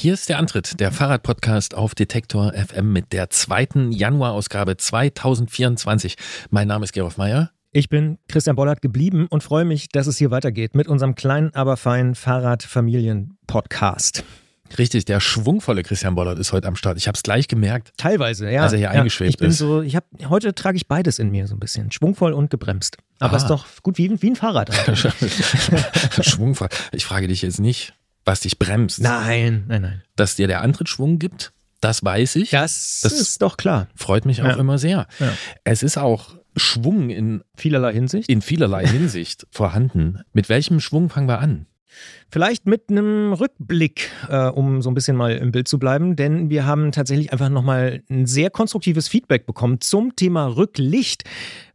Hier ist der Antritt, der Fahrradpodcast auf Detektor FM mit der zweiten Januarausgabe 2024. Mein Name ist Gerolf Meyer. Ich bin Christian Bollert geblieben und freue mich, dass es hier weitergeht mit unserem kleinen, aber feinen Fahrradfamilien-Podcast. Richtig, der schwungvolle Christian Bollert ist heute am Start. Ich habe es gleich gemerkt. Teilweise, ja. Als er hier ja, eingeschwebt ich bin ist. So, ich hab, heute trage ich beides in mir so ein bisschen. Schwungvoll und gebremst. Aber Ah. ist doch gut wie, wie ein Fahrrad. Schwungvoll. Ich frage dich jetzt nicht, was dich bremst. nein, nein, nein. Dass dir der Antritt Schwung gibt, das weiß ich. Das, Das- ist doch klar. Freut mich auch Ja. immer sehr. Ja. Es ist auch Schwung in, Vielerlei Hinsicht. in vielerlei Hinsicht vorhanden. Mit welchem Schwung fangen wir an? Vielleicht mit einem Rückblick, äh, um so ein bisschen mal im Bild zu bleiben, denn wir haben tatsächlich einfach nochmal ein sehr konstruktives Feedback bekommen zum Thema Rücklicht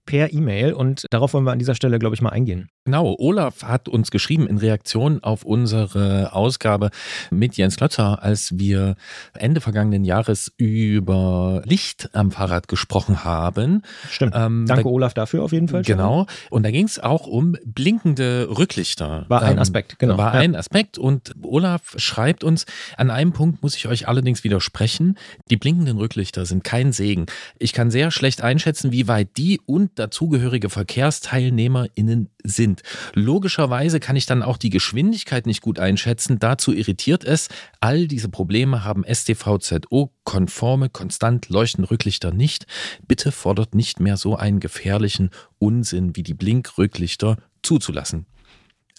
per E-Mail und darauf wollen wir an dieser Stelle, glaube ich, mal eingehen. Genau, Olaf hat uns geschrieben in Reaktion auf unsere Ausgabe mit Jens Klötzer, als wir Ende vergangenen Jahres über Licht am Fahrrad gesprochen haben. Stimmt. Ähm, Danke, da- Olaf, dafür auf jeden Fall. Genau. Und da ging es auch um blinkende Rücklichter. War ein Ähm, Aspekt, genau. War Ja. ein Aspekt. Und Olaf schreibt uns, an einem Punkt muss ich euch allerdings widersprechen. Die blinkenden Rücklichter sind kein Segen. Ich kann sehr schlecht einschätzen, wie weit die und dazugehörige VerkehrsteilnehmerInnen sind. Logischerweise kann ich dann auch die Geschwindigkeit nicht gut einschätzen. Dazu irritiert es. All diese Probleme haben STVZO-konforme, konstant leuchtende Rücklichter nicht. Bitte fordert nicht mehr so einen gefährlichen Unsinn wie die Blinkrücklichter zuzulassen.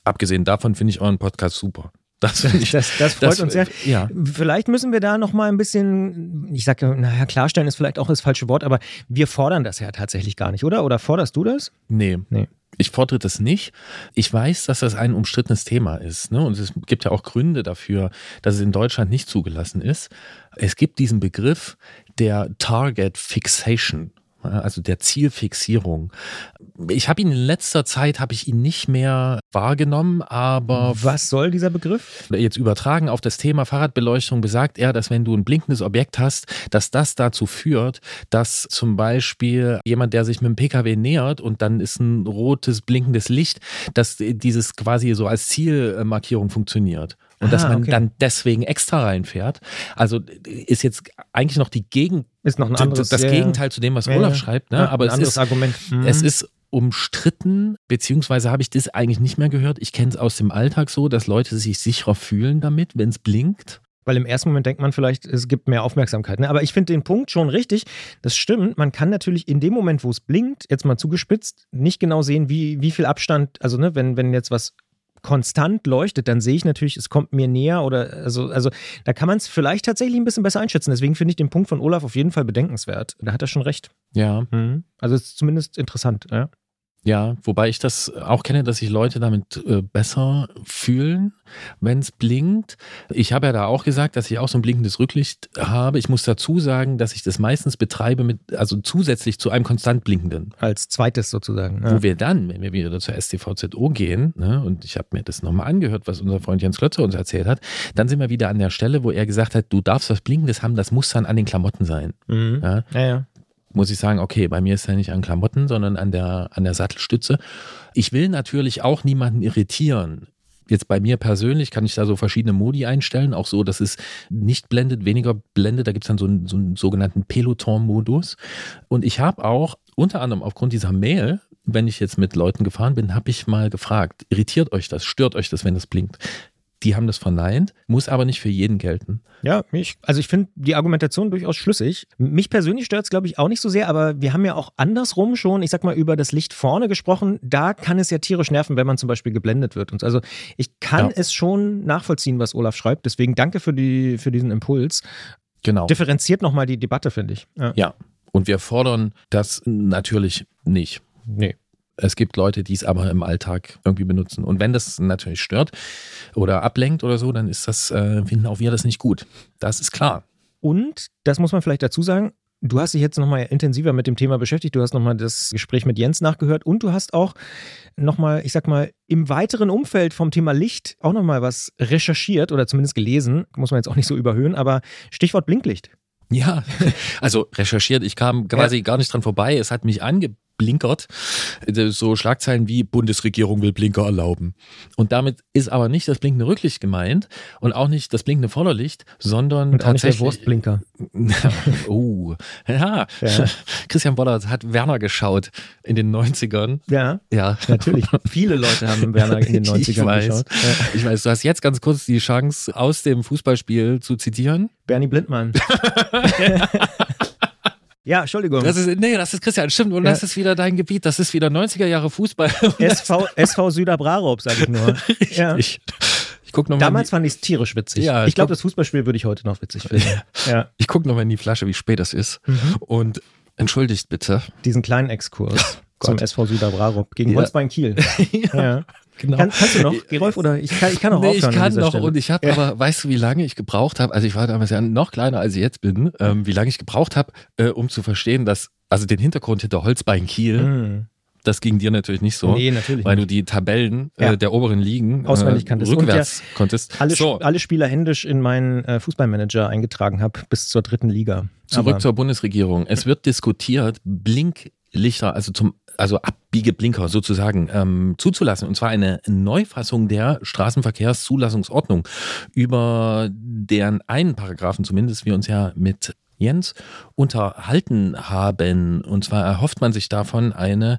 Abgesehen davon finde ich euren Podcast super. Das, ich, Das, das freut das- uns sehr. Ja. Vielleicht müssen wir da noch mal ein bisschen, ich sage, naja, klarstellen ist vielleicht auch das falsche Wort, aber wir fordern das ja tatsächlich gar nicht, oder? Oder forderst du das? Nee. Nee. Ich fordere das nicht. Ich weiß, dass das ein umstrittenes Thema ist. Ne? Und es gibt ja auch Gründe dafür, dass es in Deutschland nicht zugelassen ist. Es gibt diesen Begriff der Target Fixation, also der Zielfixierung. Ich habe ihn in letzter Zeit, habe ich ihn nicht mehr wahrgenommen, aber Was soll dieser Begriff? jetzt übertragen auf das Thema Fahrradbeleuchtung besagt er, dass wenn du ein blinkendes Objekt hast, dass das dazu führt, dass zum Beispiel jemand, der sich mit dem Pkw nähert und dann ist ein rotes blinkendes Licht, dass dieses quasi so als Zielmarkierung funktioniert. Und dass Ah, man okay. dann deswegen extra reinfährt. Also ist jetzt eigentlich noch die Gegen Ist noch ein anderes das ja, Gegenteil zu dem, was ja, Olaf schreibt. Ne? Aber ein es anderes ist, Argument. Mhm. es ist umstritten, beziehungsweise habe ich das eigentlich nicht mehr gehört. Ich kenne es aus dem Alltag so, dass Leute sich sicherer fühlen damit, wenn es blinkt. Weil im ersten Moment denkt man vielleicht, es gibt mehr Aufmerksamkeit. Ne? Aber ich finde den Punkt schon richtig. Das stimmt. Man kann natürlich in dem Moment, wo es blinkt, jetzt mal zugespitzt, nicht genau sehen, wie, wie viel Abstand, also ne, wenn, wenn jetzt was konstant leuchtet, dann sehe ich natürlich, es kommt mir näher oder also, also da kann man es vielleicht tatsächlich ein bisschen besser einschätzen. Deswegen finde ich den Punkt von Olaf auf jeden Fall bedenkenswert. Da hat er schon recht. Ja, Mhm. Also es ist zumindest interessant. Ja. Ja, wobei ich das auch kenne, dass sich Leute damit äh, besser fühlen, wenn es blinkt. Ich habe ja da auch gesagt, dass ich auch so ein blinkendes Rücklicht habe. Ich muss dazu sagen, dass ich das meistens betreibe mit, also zusätzlich zu einem konstant blinkenden. Als zweites sozusagen. Wo wir dann, wenn wir wieder zur STVZO gehen, ne, und ich habe mir das nochmal angehört, was unser Freund Jens Klötzer uns erzählt hat, dann sind wir wieder an der Stelle, wo er gesagt hat, du darfst was Blinkendes haben, das muss dann an den Klamotten sein. Mhm. Ja, Ja, ja. Muss ich sagen, okay, bei mir ist ja nicht an Klamotten, sondern an der, an der Sattelstütze. Ich will natürlich auch niemanden irritieren. Jetzt bei mir persönlich kann ich da so verschiedene Modi einstellen, auch so, dass es nicht blendet, weniger blendet. Da gibt es dann so einen, so einen sogenannten Peloton-Modus. Und ich habe auch unter anderem aufgrund dieser Mail, wenn ich jetzt mit Leuten gefahren bin, habe ich mal gefragt, irritiert euch das, stört euch das, wenn das blinkt? Die haben das verneint, muss aber nicht für jeden gelten. Ja, mich, also ich finde die Argumentation durchaus schlüssig. Mich persönlich stört es, glaube ich, auch nicht so sehr, aber wir haben ja auch andersrum schon, ich sag mal, über das Licht vorne gesprochen. Da kann es ja tierisch nerven, wenn man zum Beispiel geblendet wird. Und so. also ich kann Ja. es schon nachvollziehen, was Olaf schreibt. Deswegen danke für, die, für diesen Impuls. Genau. Differenziert nochmal die Debatte, finde ich. Ja. Ja. Und wir fordern das natürlich nicht. Nee. Es gibt Leute, die es aber im Alltag irgendwie benutzen. Und wenn das natürlich stört oder ablenkt oder so, dann ist das, äh, finden auch wir das nicht gut. Das ist klar. Und, das muss man vielleicht dazu sagen, du hast dich jetzt nochmal intensiver mit dem Thema beschäftigt. Du hast nochmal das Gespräch mit Jens nachgehört und du hast auch nochmal, ich sag mal, im weiteren Umfeld vom Thema Licht auch nochmal was recherchiert oder zumindest gelesen. Muss man jetzt auch nicht so überhöhen, aber Stichwort Blinklicht. Ja, also recherchiert, ich kam quasi gar nicht dran vorbei. Es hat mich ange blinkert. So Schlagzeilen wie Bundesregierung will Blinker erlauben. Und damit ist aber nicht das blinkende Rücklicht gemeint und auch nicht das blinkende Vorderlicht, sondern Und auch nicht der tatsächlich. Wurstblinker. oh, ja. Ja. Christian Bollert hat Werner geschaut in den 90ern. Ja, Ja. natürlich. Viele Leute haben Werner in den 90ern Ich weiß. geschaut. Ja. Ich weiß, du hast jetzt ganz kurz die Chance, aus dem Fußballspiel zu zitieren. Bernie Blindmann. Ja, Entschuldigung. Das ist, nee, das ist Christian, stimmt. Und Ja. das ist wieder dein Gebiet. Das ist wieder 90er Jahre Fußball. SV, SV Süderbrarup, sage ich nur. Ja. Ich, guck noch Damals fand ich es tierisch witzig. Ja, ich ich glaube, das Fußballspiel würde ich heute noch witzig finden. Ja. ich guck noch mal in die Flasche, wie spät es ist. Mhm. Und entschuldigt bitte. Diesen kleinen Exkurs zum. SV Süderbrarup gegen Ja. Holzbein Kiel. Ja. Genau. Kann, kannst du noch, Gerolf? Oder ich kann, ich kann auch Nee, ich an kann noch Stelle. und ich habe Ja. aber, weißt du, wie lange ich gebraucht habe? Also ich war damals ja noch kleiner, als ich jetzt bin, ähm, wie lange ich gebraucht habe, äh, um zu verstehen, dass, also den Hintergrund hinter Holzbein Kiel, Mhm. das ging dir natürlich nicht so. Nee, natürlich Weil nicht. du die Tabellen Ja. äh, der oberen Ligen Auswendig äh, kanntest. Rückwärts konntest. alle, so, alle Spieler händisch in meinen äh, Fußballmanager eingetragen habe bis zur dritten Liga. zurück Aber- zur Bundesregierung. Es wird diskutiert, Blinklichter, also zum also Abbiegeblinker sozusagen ähm, zuzulassen. Und zwar eine Neufassung der Straßenverkehrszulassungsordnung, über deren einen Paragraphen zumindest wir uns ja mit Jens unterhalten haben. Und zwar erhofft man sich davon eine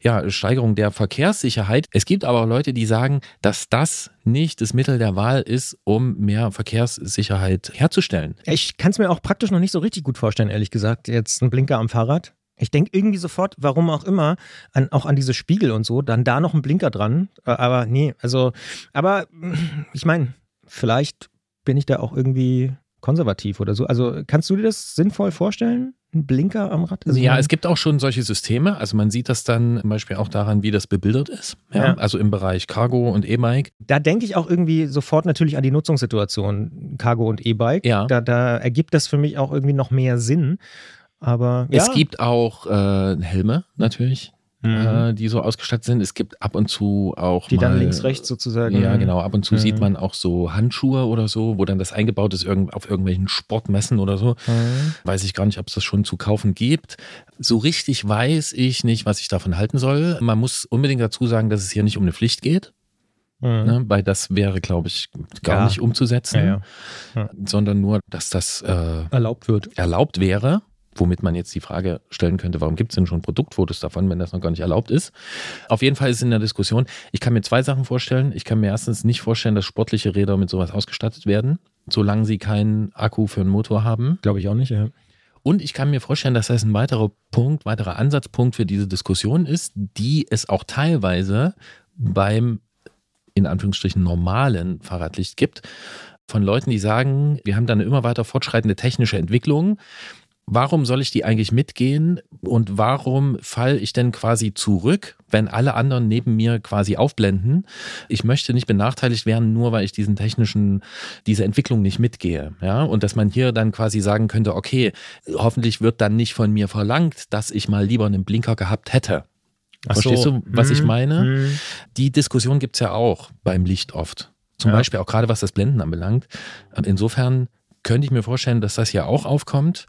ja, Steigerung der Verkehrssicherheit. Es gibt aber auch Leute, die sagen, dass das nicht das Mittel der Wahl ist, um mehr Verkehrssicherheit herzustellen. Ich kann es mir auch praktisch noch nicht so richtig gut vorstellen, ehrlich gesagt. Jetzt ein Blinker am Fahrrad. Ich denke irgendwie sofort, warum auch immer, an, auch an diese Spiegel und so, dann da noch ein Blinker dran. Äh, Aber nee, also, aber ich meine, vielleicht bin ich da auch irgendwie konservativ oder so. Also kannst du dir das sinnvoll vorstellen? Ein Blinker am Rad? Also, ja, es gibt auch schon solche Systeme. Also man sieht das dann zum Beispiel auch daran, wie das bebildert ist. Ja, Ja. Also im Bereich Cargo und E-Bike. Da denke ich auch irgendwie sofort natürlich an die Nutzungssituation, Cargo und E-Bike. Ja. Da, da ergibt das für mich auch irgendwie noch mehr Sinn. Aber ja. Es gibt auch äh, Helme natürlich, Mhm. äh, die so ausgestattet sind. Es gibt ab und zu auch die mal, dann links, rechts sozusagen. Ja, genau. Ab und zu Mhm. sieht man auch so Handschuhe oder so, wo dann das eingebaut ist auf irgendwelchen Sportmessen oder so. Mhm. Weiß ich gar nicht, ob es das schon zu kaufen gibt. So richtig weiß ich nicht, was ich davon halten soll. Man muss unbedingt dazu sagen, dass es hier nicht um eine Pflicht geht, Mhm. ne? weil das wäre, glaube ich, gar Ja. nicht umzusetzen, Ja, ja. sondern nur, dass das äh, Erlaubt wird. erlaubt wäre. Womit man jetzt die Frage stellen könnte, warum gibt es denn schon Produktfotos davon, wenn das noch gar nicht erlaubt ist? Auf jeden Fall ist es in der Diskussion. Ich kann mir zwei Sachen vorstellen. Ich kann mir erstens nicht vorstellen, dass sportliche Räder mit sowas ausgestattet werden, solange sie keinen Akku für einen Motor haben. Glaube ich auch nicht, ja. Und ich kann mir vorstellen, dass das ein weiterer Punkt, weiterer Ansatzpunkt für diese Diskussion ist, die es auch teilweise beim in Anführungsstrichen normalen Fahrradlicht gibt. Von Leuten, die sagen, wir haben da eine immer weiter fortschreitende technische Entwicklung. Warum soll ich die eigentlich mitgehen und warum falle ich denn quasi zurück, wenn alle anderen neben mir quasi aufblenden? Ich möchte nicht benachteiligt werden, nur weil ich diesen technischen, diese Entwicklung nicht mitgehe. Ja, und dass man hier dann quasi sagen könnte, okay, hoffentlich wird dann nicht von mir verlangt, dass ich mal lieber einen Blinker gehabt hätte. Ach Verstehst so. du, was ich Mhm. meine? Mhm. Die Diskussion gibt es ja auch beim Licht oft. Zum Ja. Beispiel auch gerade was das Blenden anbelangt. Insofern könnte ich mir vorstellen, dass das hier auch aufkommt.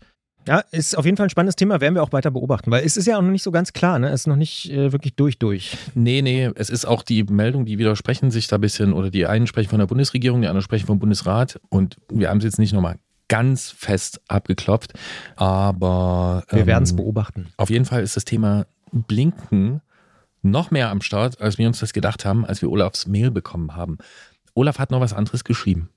Ja, ist auf jeden Fall ein spannendes Thema, werden wir auch weiter beobachten, weil es ist ja auch noch nicht so ganz klar, ne? Es ist noch nicht äh, wirklich durch, durch. Nee, nee, es ist auch die Meldung, die widersprechen sich da ein bisschen, oder die einen sprechen von der Bundesregierung, die anderen sprechen vom Bundesrat. Und wir haben es jetzt nicht nochmal ganz fest abgeklopft, aber Wir ähm, werden es beobachten. Auf jeden Fall ist das Thema Blinken noch mehr am Start, als wir uns das gedacht haben, als wir Olafs Mail bekommen haben. Olaf hat noch was anderes geschrieben.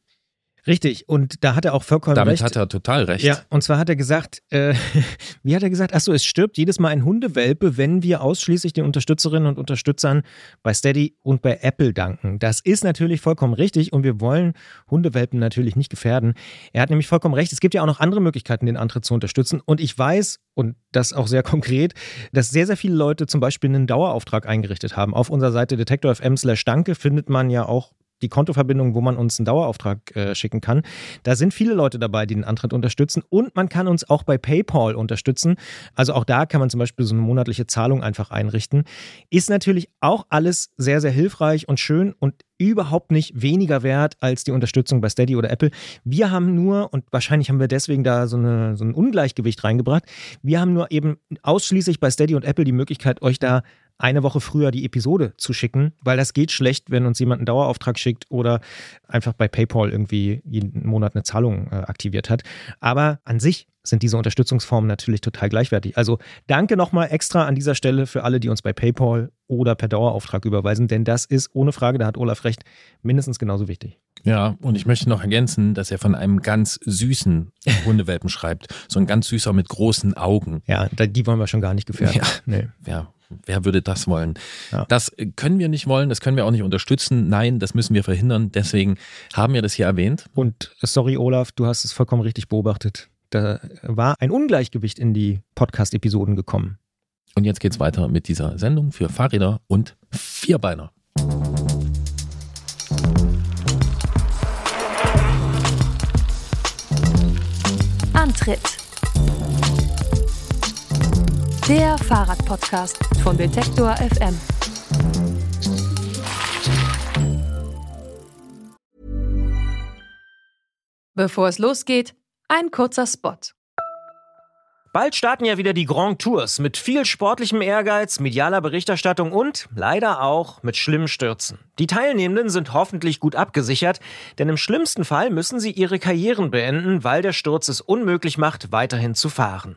Richtig, und da hat er auch vollkommen Damit recht. hat er total recht. Ja, und zwar hat er gesagt, äh, wie hat er gesagt? Achso, es stirbt jedes Mal ein Hundewelpe, wenn wir ausschließlich den Unterstützerinnen und Unterstützern bei Steady und bei Apple danken. Das ist natürlich vollkommen richtig und wir wollen Hundewelpen natürlich nicht gefährden. Er hat nämlich vollkommen recht. Es gibt ja auch noch andere Möglichkeiten, den Antritt zu unterstützen. Und ich weiß, und das auch sehr konkret, dass sehr, sehr viele Leute zum Beispiel einen Dauerauftrag eingerichtet haben. Auf unserer Seite detektor.fm slash danke findet man ja auch die Kontoverbindung, wo man uns einen Dauerauftrag äh, schicken kann. Da sind viele Leute dabei, die den Antritt unterstützen und man kann uns auch bei PayPal unterstützen. Also auch da kann man zum Beispiel so eine monatliche Zahlung einfach einrichten. Ist natürlich auch alles sehr, sehr hilfreich und schön und überhaupt nicht weniger wert als die Unterstützung bei Steady oder Apple. Wir haben nur, und wahrscheinlich haben wir deswegen da so, eine, so ein Ungleichgewicht reingebracht, wir haben nur eben ausschließlich bei Steady und Apple die Möglichkeit, euch da eine Woche früher die Episode zu schicken, weil das geht schlecht, wenn uns jemand einen Dauerauftrag schickt oder einfach bei PayPal irgendwie jeden Monat eine Zahlung äh, aktiviert hat. Aber an sich sind diese Unterstützungsformen natürlich total gleichwertig. Also danke nochmal extra an dieser Stelle für alle, die uns bei PayPal oder per Dauerauftrag überweisen, denn das ist ohne Frage, da hat Olaf recht, mindestens genauso wichtig. Ja, und ich möchte noch ergänzen, dass er von einem ganz süßen Hundewelpen schreibt. So ein ganz süßer mit großen Augen. Ja, die wollen wir schon gar nicht gefährden. Ja, nee. ja Wer würde das wollen? Ja. Das können wir nicht wollen, das können wir auch nicht unterstützen. Nein, das müssen wir verhindern. Deswegen haben wir das hier erwähnt. Und sorry, Olaf, du hast es vollkommen richtig beobachtet. Da war ein Ungleichgewicht in die Podcast-Episoden gekommen. Und jetzt geht's weiter mit dieser Sendung für Fahrräder und Vierbeiner. Antritt der Fahrradpodcast von Detektor FM. Bevor es losgeht, ein kurzer Spot. Bald starten ja wieder die Grand Tours mit viel sportlichem Ehrgeiz, medialer Berichterstattung und leider auch mit schlimmen Stürzen. Die Teilnehmenden sind hoffentlich gut abgesichert, denn im schlimmsten Fall müssen sie ihre Karrieren beenden, weil der Sturz es unmöglich macht, weiterhin zu fahren.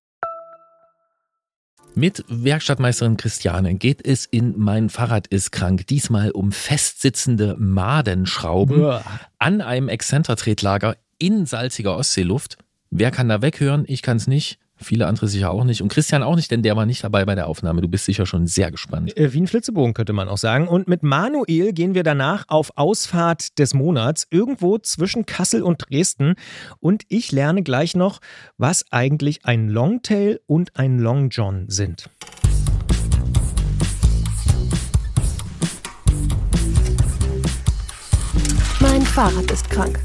Mit Werkstattmeisterin Christiane geht es in Mein Fahrrad ist krank diesmal um festsitzende Madenschrauben Uah. an einem Exzentertretlager in salziger Ostseeluft. Wer kann da weghören? Ich kann es nicht. Viele andere sicher auch nicht. Und Christian auch nicht, denn der war nicht dabei bei der Aufnahme. Du bist sicher schon sehr gespannt. Äh, wie ein Flitzebogen könnte man auch sagen. Und mit Manuel gehen wir danach auf Ausfahrt des Monats, irgendwo zwischen Kassel und Dresden. Und ich lerne gleich noch, was eigentlich ein Longtail und ein Long John sind. Mein Fahrrad ist krank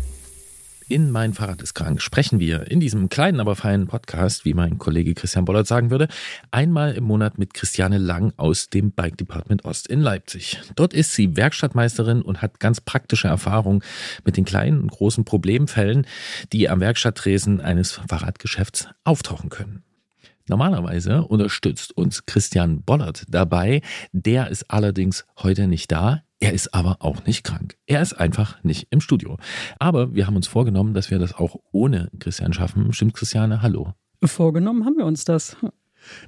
in Mein Fahrrad ist krank sprechen wir in diesem kleinen, aber feinen Podcast, wie mein Kollege Christian Bollert sagen würde, einmal im Monat mit Christiane Lang aus dem Bike Department Ost in Leipzig. Dort ist sie Werkstattmeisterin und hat ganz praktische Erfahrung mit den kleinen und großen Problemfällen, die am Werkstatttresen eines Fahrradgeschäfts auftauchen können. Normalerweise unterstützt uns Christian Bollert dabei. Der ist allerdings heute nicht da. Er ist aber auch nicht krank. Er ist einfach nicht im Studio. Aber wir haben uns vorgenommen, dass wir das auch ohne Christian schaffen. Stimmt, Christiane? Hallo. Vorgenommen haben wir uns das.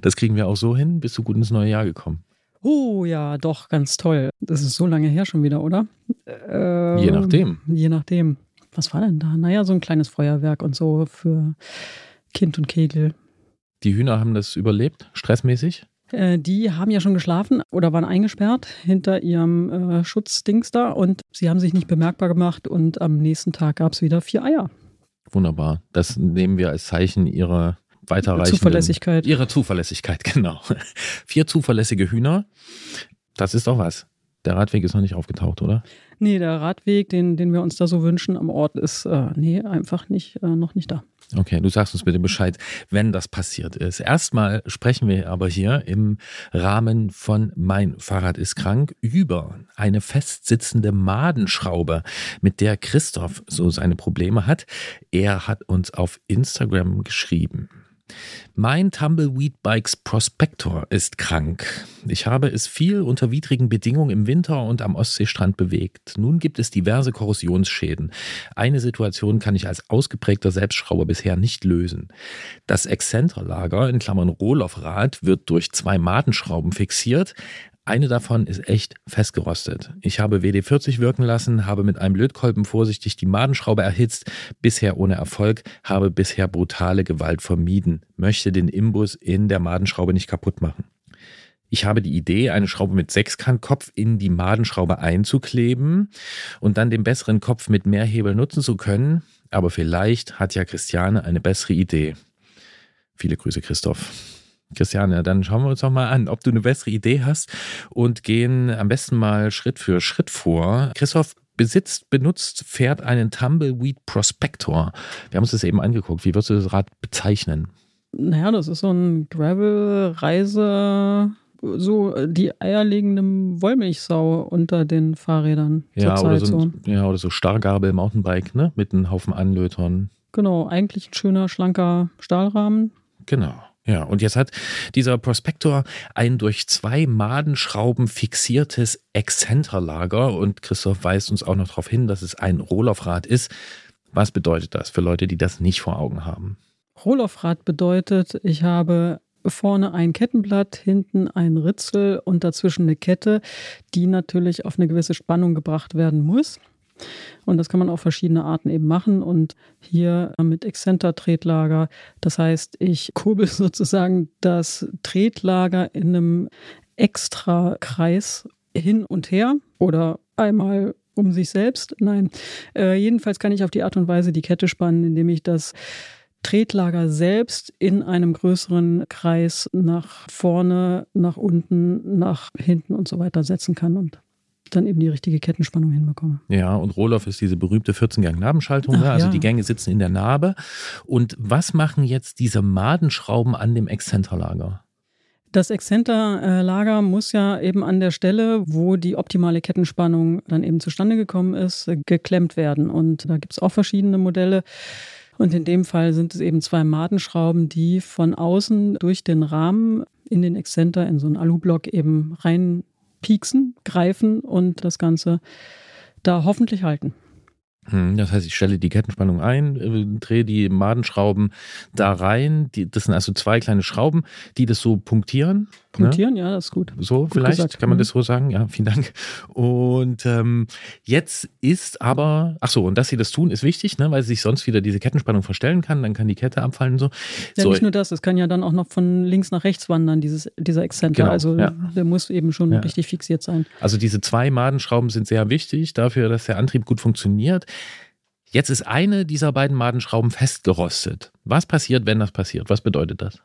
Das kriegen wir auch so hin. Bist du gut ins neue Jahr gekommen? Oh ja, doch, ganz toll. Das ist so lange her schon wieder, oder? Ähm, je nachdem. Je nachdem. Was war denn da? Naja, so ein kleines Feuerwerk und so für Kind und Kegel. Die Hühner haben das überlebt, stressmäßig? Äh, die haben ja schon geschlafen oder waren eingesperrt hinter ihrem äh, Schutzdings da und sie haben sich nicht bemerkbar gemacht und am nächsten Tag gab es wieder vier Eier. Wunderbar. Das nehmen wir als Zeichen ihrer weiterreichenden Zuverlässigkeit. Ihrer Zuverlässigkeit, genau. vier zuverlässige Hühner. Das ist doch was. Der Radweg ist noch nicht aufgetaucht, oder? Nee, der Radweg, den, den wir uns da so wünschen am Ort, ist äh, nee, einfach nicht, äh, noch nicht da. Okay, du sagst uns bitte Bescheid, wenn das passiert ist. Erstmal sprechen wir aber hier im Rahmen von Mein Fahrrad ist krank über eine festsitzende Madenschraube, mit der Christoph so seine Probleme hat. Er hat uns auf Instagram geschrieben. Mein Tumbleweed Bikes Prospector ist krank. Ich habe es viel unter widrigen Bedingungen im Winter und am Ostseestrand bewegt. Nun gibt es diverse Korrosionsschäden. Eine Situation kann ich als ausgeprägter Selbstschrauber bisher nicht lösen. Das Exzenterlager in Klammern Rohloffrad wird durch zwei Matenschrauben fixiert. Eine davon ist echt festgerostet. Ich habe WD-40 wirken lassen, habe mit einem Lötkolben vorsichtig die Madenschraube erhitzt, bisher ohne Erfolg, habe bisher brutale Gewalt vermieden, möchte den Imbus in der Madenschraube nicht kaputt machen. Ich habe die Idee, eine Schraube mit Sechskantkopf in die Madenschraube einzukleben und dann den besseren Kopf mit mehr Hebel nutzen zu können. Aber vielleicht hat ja Christiane eine bessere Idee. Viele Grüße, Christoph. Christiane, dann schauen wir uns doch mal an, ob du eine bessere Idee hast und gehen am besten mal Schritt für Schritt vor. Christoph besitzt, benutzt, fährt einen Tumbleweed Prospector. Wir haben uns das eben angeguckt. Wie würdest du das Rad bezeichnen? Naja, das ist so ein Gravel-Reise, so die eierlegende Wollmilchsau unter den Fahrrädern. Ja, oder so, ja, oder so Stargabel Mountainbike, ne? Mit einem Haufen Anlötern. Genau, eigentlich ein schöner, schlanker Stahlrahmen. Genau. Ja, und jetzt hat dieser Prospektor ein durch zwei Madenschrauben fixiertes Exzenterlager und Christoph weist uns auch noch darauf hin, dass es ein Rohlaufrad ist. Was bedeutet das für Leute, die das nicht vor Augen haben? Rohlaufrad bedeutet, ich habe vorne ein Kettenblatt, hinten ein Ritzel und dazwischen eine Kette, die natürlich auf eine gewisse Spannung gebracht werden muss. Und das kann man auf verschiedene Arten eben machen. Und hier mit Exzenter-Tretlager. Das heißt, ich kurbel sozusagen das Tretlager in einem extra Kreis hin und her oder einmal um sich selbst. Nein, äh, jedenfalls kann ich auf die Art und Weise die Kette spannen, indem ich das Tretlager selbst in einem größeren Kreis nach vorne, nach unten, nach hinten und so weiter setzen kann und dann eben die richtige Kettenspannung hinbekomme. Ja, und Rohloff ist diese berühmte 14-Gang-Nabenschaltung. Ne? Also ja. die Gänge sitzen in der Narbe. Und was machen jetzt diese Madenschrauben an dem Exzenterlager? Das Exzenterlager muss ja eben an der Stelle, wo die optimale Kettenspannung dann eben zustande gekommen ist, geklemmt werden. Und da gibt es auch verschiedene Modelle. Und in dem Fall sind es eben zwei Madenschrauben, die von außen durch den Rahmen in den Exzenter, in so einen Alublock eben rein pieksen, greifen und das Ganze da hoffentlich halten. Hm, das heißt, ich stelle die Kettenspannung ein, äh, drehe die Madenschrauben da rein. Das sind also zwei kleine Schrauben, die das so punktieren. Punktieren, ne? ja, das ist gut. So gut vielleicht gesagt. kann man mhm. das so sagen. Ja, vielen Dank. Und ähm, jetzt ist aber, ach so, und dass sie das tun, ist wichtig, ne, weil sich sonst wieder diese Kettenspannung verstellen kann. Dann kann die Kette abfallen und so. Ja, so. nicht nur das, es kann ja dann auch noch von links nach rechts wandern, dieses, dieser Exzenter. Genau, also ja. der muss eben schon ja. richtig fixiert sein. Also diese zwei Madenschrauben sind sehr wichtig dafür, dass der Antrieb gut funktioniert. Jetzt ist eine dieser beiden Madenschrauben festgerostet. Was passiert, wenn das passiert? Was bedeutet das?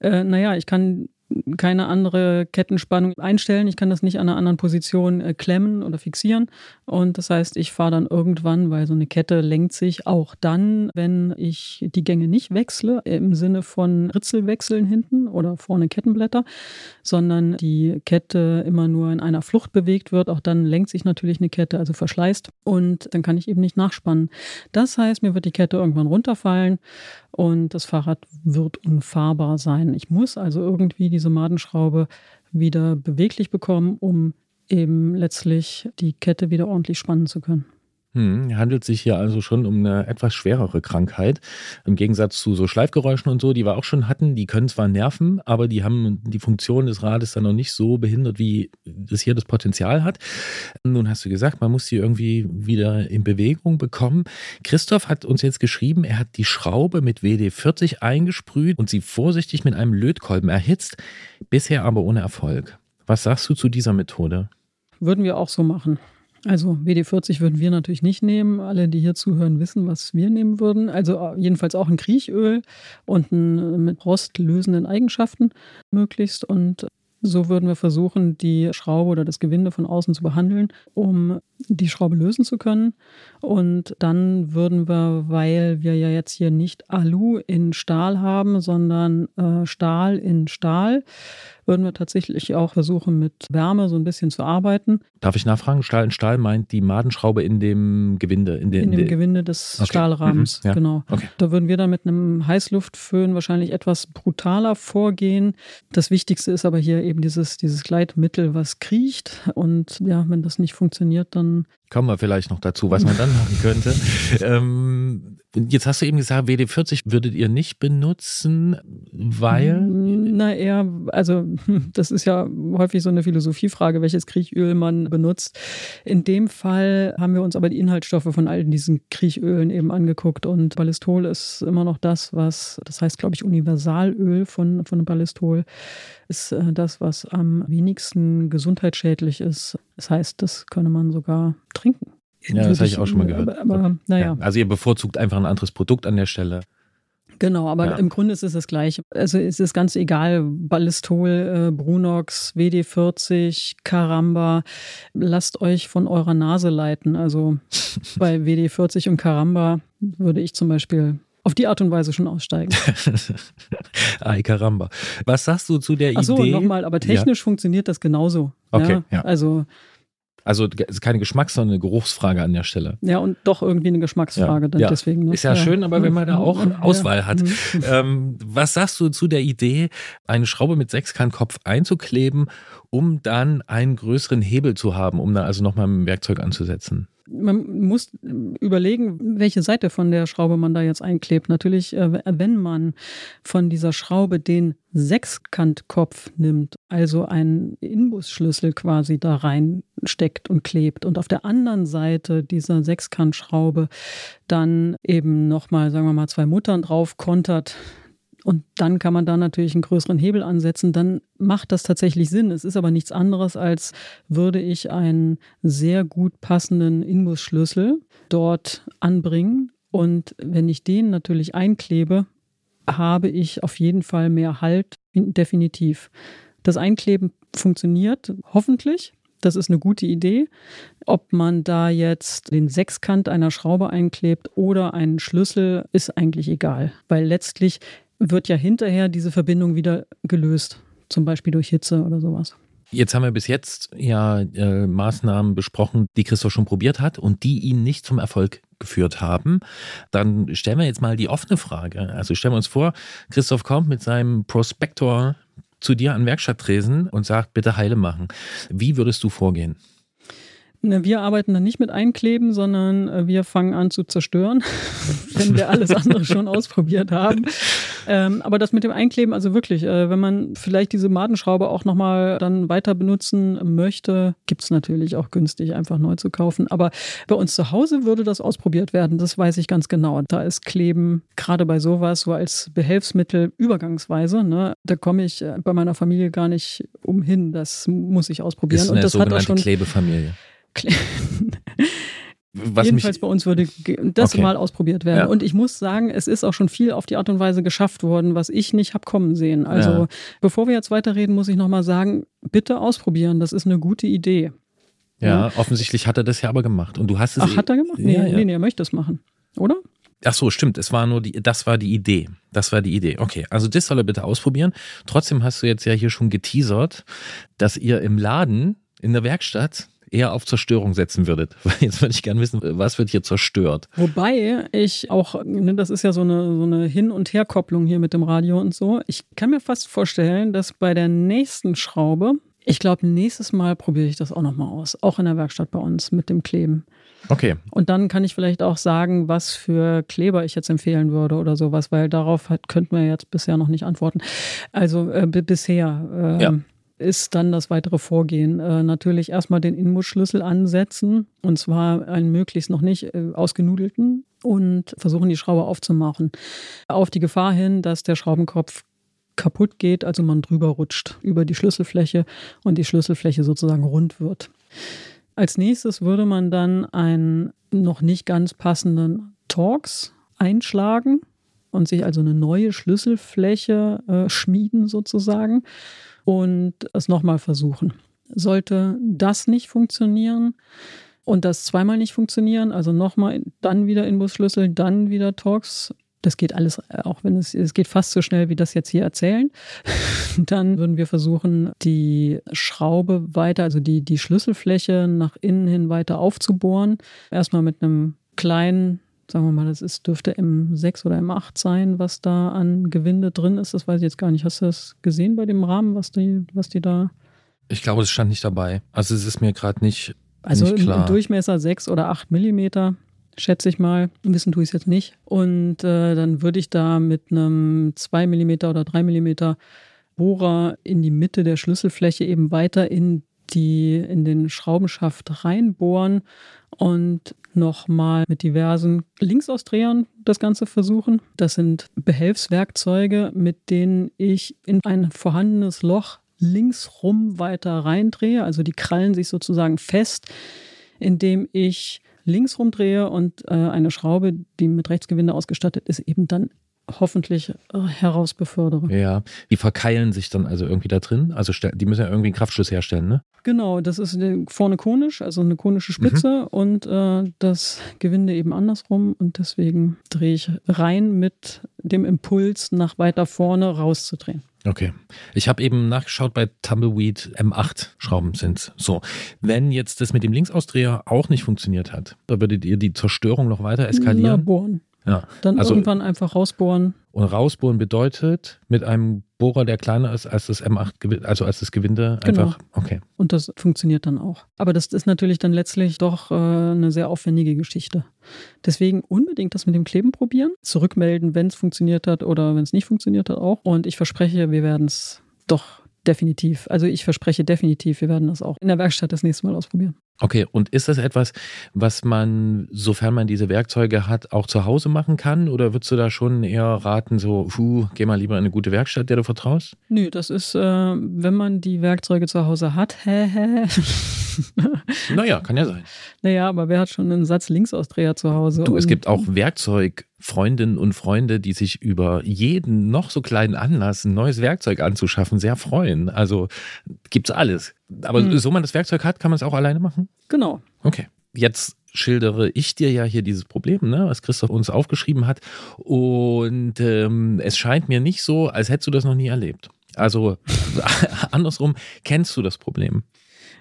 Äh, naja, ich kann keine andere Kettenspannung einstellen. Ich kann das nicht an einer anderen Position äh, klemmen oder fixieren. Und das heißt, ich fahre dann irgendwann, weil so eine Kette lenkt sich auch dann, wenn ich die Gänge nicht wechsle, im Sinne von Ritzelwechseln hinten oder vorne Kettenblätter, sondern die Kette immer nur in einer Flucht bewegt wird. Auch dann lenkt sich natürlich eine Kette, also verschleißt. Und dann kann ich eben nicht nachspannen. Das heißt, mir wird die Kette irgendwann runterfallen und das Fahrrad wird unfahrbar sein. Ich muss also irgendwie diese Madenschraube wieder beweglich bekommen, um eben letztlich die Kette wieder ordentlich spannen zu können. Hm, handelt sich hier also schon um eine etwas schwerere Krankheit. Im Gegensatz zu so Schleifgeräuschen und so, die wir auch schon hatten, die können zwar nerven, aber die haben die Funktion des Rades dann noch nicht so behindert, wie das hier das Potenzial hat. Nun hast du gesagt, man muss sie irgendwie wieder in Bewegung bekommen. Christoph hat uns jetzt geschrieben, er hat die Schraube mit WD-40 eingesprüht und sie vorsichtig mit einem Lötkolben erhitzt, bisher aber ohne Erfolg. Was sagst du zu dieser Methode? Würden wir auch so machen. Also WD40 würden wir natürlich nicht nehmen. Alle, die hier zuhören, wissen, was wir nehmen würden. Also äh, jedenfalls auch ein Kriechöl und ein äh, mit rostlösenden Eigenschaften möglichst. Und so würden wir versuchen, die Schraube oder das Gewinde von außen zu behandeln, um die Schraube lösen zu können. Und dann würden wir, weil wir ja jetzt hier nicht Alu in Stahl haben, sondern äh, Stahl in Stahl, würden wir tatsächlich auch versuchen, mit Wärme so ein bisschen zu arbeiten. Darf ich nachfragen? Stahl in Stahl meint die Madenschraube in dem Gewinde? In, de, in dem Gewinde des okay. Stahlrahmens, mhm, ja. genau. Okay. Da würden wir dann mit einem Heißluftföhn wahrscheinlich etwas brutaler vorgehen. Das Wichtigste ist aber hier eben dieses, dieses Gleitmittel, was kriecht. Und ja, wenn das nicht funktioniert, dann on Kommen wir vielleicht noch dazu, was man dann machen könnte. ähm, jetzt hast du eben gesagt, WD40 würdet ihr nicht benutzen, weil. Na eher, also das ist ja häufig so eine Philosophiefrage, welches Kriechöl man benutzt. In dem Fall haben wir uns aber die Inhaltsstoffe von all diesen Kriechölen eben angeguckt und Ballistol ist immer noch das, was, das heißt, glaube ich, Universalöl von, von Ballistol ist äh, das, was am wenigsten gesundheitsschädlich ist. Das heißt, das könne man sogar trinken. Ja, das habe ich auch schon mal gehört. Aber, aber naja. Ja, also ihr bevorzugt einfach ein anderes Produkt an der Stelle. Genau, aber Ja. im Grunde ist es das Gleiche. Also es ist ganz egal, Ballistol, äh, Brunox, WD40, Caramba, lasst euch von eurer Nase leiten. Also bei WD40 und Caramba würde ich zum Beispiel auf die Art und Weise schon aussteigen. Ay caramba. Was sagst du zu der Ach so, Idee? nochmal, aber technisch funktioniert das genauso. Okay, ja. Also, Also ist keine Geschmacks-, sondern eine Geruchsfrage an der Stelle. ja, und doch irgendwie eine Geschmacksfrage dann Ja. deswegen. Ne? Ist ja, schön, aber wenn man da auch Ja. Auswahl hat. Mhm. Ähm, was sagst du zu der Idee, eine Schraube mit Sechskantkopf einzukleben, um dann einen größeren Hebel zu haben, um da also nochmal dem Werkzeug anzusetzen? Man muss überlegen, welche Seite von der Schraube man da jetzt einklebt. Natürlich, äh, wenn man von dieser Schraube den Sechskantkopf nimmt, also einen Inbusschlüssel quasi da reinsteckt und klebt und auf der anderen Seite dieser Sechskantschraube dann eben nochmal, sagen wir mal, zwei Muttern drauf kontert, und dann kann man da natürlich einen größeren Hebel ansetzen. Dann macht das tatsächlich Sinn. Es ist aber nichts anderes, als würde ich einen sehr gut passenden Inbusschlüssel dort anbringen. Und wenn ich den natürlich einklebe, habe ich auf jeden Fall mehr Halt, definitiv. Das Einkleben funktioniert hoffentlich. Das ist eine gute Idee. Ob man da jetzt den Sechskant einer Schraube einklebt oder einen Schlüssel, ist eigentlich egal, weil letztlich wird ja hinterher diese Verbindung wieder gelöst, zum Beispiel durch Hitze oder sowas. Jetzt haben wir bis jetzt ja äh, Maßnahmen besprochen, die Christoph schon probiert hat und die ihn nicht zum Erfolg geführt haben. Dann stellen wir jetzt mal die offene Frage. Also stellen wir uns vor, Christoph kommt mit seinem Prospektor zu dir an Werkstatttresen und sagt, bitte heile machen. Wie würdest du vorgehen? Ne, Wir arbeiten dann nicht mit Einkleben, sondern äh, wir fangen an zu zerstören, wenn wir alles andere schon ausprobiert haben. Ähm, aber das mit dem Einkleben, also wirklich, äh, wenn man vielleicht diese Madenschraube auch nochmal dann weiter benutzen möchte, gibt es natürlich auch günstig, einfach neu zu kaufen. Aber bei uns zu Hause würde das ausprobiert werden, das weiß ich ganz genau. Da ist Kleben gerade bei sowas so als Behelfsmittel übergangsweise. Ne? Da komme ich äh, bei meiner Familie gar nicht umhin. Das muss ich ausprobieren. Ist Und eine das hat auch sogenannte schon. Klebefamilie. Was Jedenfalls bei uns würde das Okay. mal ausprobiert werden. Ja. Und ich muss sagen, es ist auch schon viel auf die Art und Weise geschafft worden, was ich nicht habe kommen sehen. Also Ja. bevor wir jetzt weiterreden, muss ich nochmal sagen, bitte ausprobieren. Das ist eine gute Idee. ja, offensichtlich hat er das ja aber gemacht. Und du hast es. Ach, hat er gemacht? Nee, Ja, ja. nee, nee, er möchte es machen. Oder? Ach so, stimmt. Es war nur die, das war die Idee. Das war die Idee. Okay, also das soll er bitte ausprobieren. Trotzdem hast du jetzt ja hier schon geteasert, dass ihr im Laden, in der Werkstatt, eher auf Zerstörung setzen würdet. Weil Jetzt würde ich gerne wissen, was wird hier zerstört? Wobei ich auch, ne, das ist ja so eine, so eine Hin- und Herkopplung hier mit dem Radio und so. Ich kann mir fast vorstellen, dass bei der nächsten Schraube, ich glaube, nächstes Mal probiere ich das auch nochmal aus. Auch in der Werkstatt bei uns mit dem Kleben. Okay, Und dann kann ich vielleicht auch sagen, was für Kleber ich jetzt empfehlen würde oder sowas, weil darauf hat, könnten wir jetzt bisher noch nicht antworten. Also äh, bisher ähm, Ja. Ist dann das weitere Vorgehen. Äh, natürlich erstmal den Inmusschlüssel ansetzen und zwar einen möglichst noch nicht äh, ausgenudelten und versuchen die Schraube aufzumachen. Auf die Gefahr hin, dass der Schraubenkopf kaputt geht, also man drüber rutscht über die Schlüsselfläche und die Schlüsselfläche sozusagen rund wird. Als nächstes würde man dann einen noch nicht ganz passenden Torx einschlagen und sich also eine neue Schlüsselfläche äh, schmieden sozusagen und es nochmal versuchen. Sollte das nicht funktionieren und das zweimal nicht funktionieren, also nochmal dann wieder Inbusschlüssel, dann wieder Torx, das geht alles, auch wenn es, es geht fast so schnell, wie das jetzt hier erzählen. Dann würden wir versuchen, die Schraube weiter, also die, die Schlüsselfläche nach innen hin weiter aufzubohren. Erstmal mit einem kleinen, sagen wir mal, das ist, dürfte M6 oder M8 sein, was da an Gewinde drin ist. Das weiß ich jetzt gar nicht. Hast du das gesehen bei dem Rahmen, was die, was die da. ich glaube, es stand nicht dabei. Also es ist mir gerade nicht, Also nicht im, klar. im Durchmesser 6 oder 8 Millimeter, schätze ich mal. Wissen tue ich es jetzt nicht. Und äh, dann würde ich da mit einem 2 Millimeter oder 3 Millimeter Bohrer in die Mitte der Schlüsselfläche eben weiter in die in den Schraubenschaft reinbohren und nochmal mit diversen Linksausdrehern das Ganze versuchen. Das sind Behelfswerkzeuge, mit denen ich in ein vorhandenes Loch linksrum weiter reindrehe. Also die krallen sich sozusagen fest, indem ich links rumdrehe und äh, eine Schraube, die mit Rechtsgewinde ausgestattet ist, eben dann hoffentlich äh, herausbefördere. Ja, die verkeilen sich dann also irgendwie da drin. Also die müssen ja irgendwie einen Kraftschluss herstellen, ne? Genau, das ist vorne konisch, also eine konische Spitze mhm. und äh, das Gewinde eben andersrum und deswegen drehe ich rein mit dem Impuls, nach weiter vorne rauszudrehen. Okay. Ich habe eben nachgeschaut, bei Tumbleweed M8 Schrauben sind So, wenn jetzt das mit dem Linksausdreher auch nicht funktioniert hat, da würdet ihr die Zerstörung noch weiter eskalieren? Na, bohren. Ja. Dann also, irgendwann einfach rausbohren. Und rausbohren bedeutet mit einem Bohrer, der kleiner ist als das M8, also als das Gewinde, genau. einfach, okay. Und das funktioniert dann auch. Aber das ist natürlich dann letztlich doch äh, eine sehr aufwendige Geschichte. Deswegen unbedingt das mit dem Kleben probieren, zurückmelden, wenn es funktioniert hat oder wenn es nicht funktioniert hat auch. Und ich verspreche, wir werden es doch definitiv. Also ich verspreche definitiv, wir werden das auch in der Werkstatt das nächste Mal ausprobieren. Okay, und ist das etwas, was man, sofern man diese Werkzeuge hat, auch zu Hause machen kann? Oder würdest du da schon eher raten, so, puh, geh mal lieber in eine gute Werkstatt, der du vertraust? Nö, das ist, äh, wenn man die Werkzeuge zu Hause hat, hä, hä. naja, kann ja sein. Naja, aber wer hat schon einen Satz Linksausdreher zu Hause? Du, es gibt auch Werkzeugfreundinnen und Freunde, die sich über jeden noch so kleinen Anlass ein neues Werkzeug anzuschaffen sehr freuen. Also gibt's alles. Aber hm. so man das Werkzeug hat, kann man es auch alleine machen? Genau. Okay. Jetzt schildere ich dir ja hier dieses Problem, ne, was Christoph uns aufgeschrieben hat. Und ähm, es scheint mir nicht so, als hättest du das noch nie erlebt. Also andersrum, kennst du das Problem?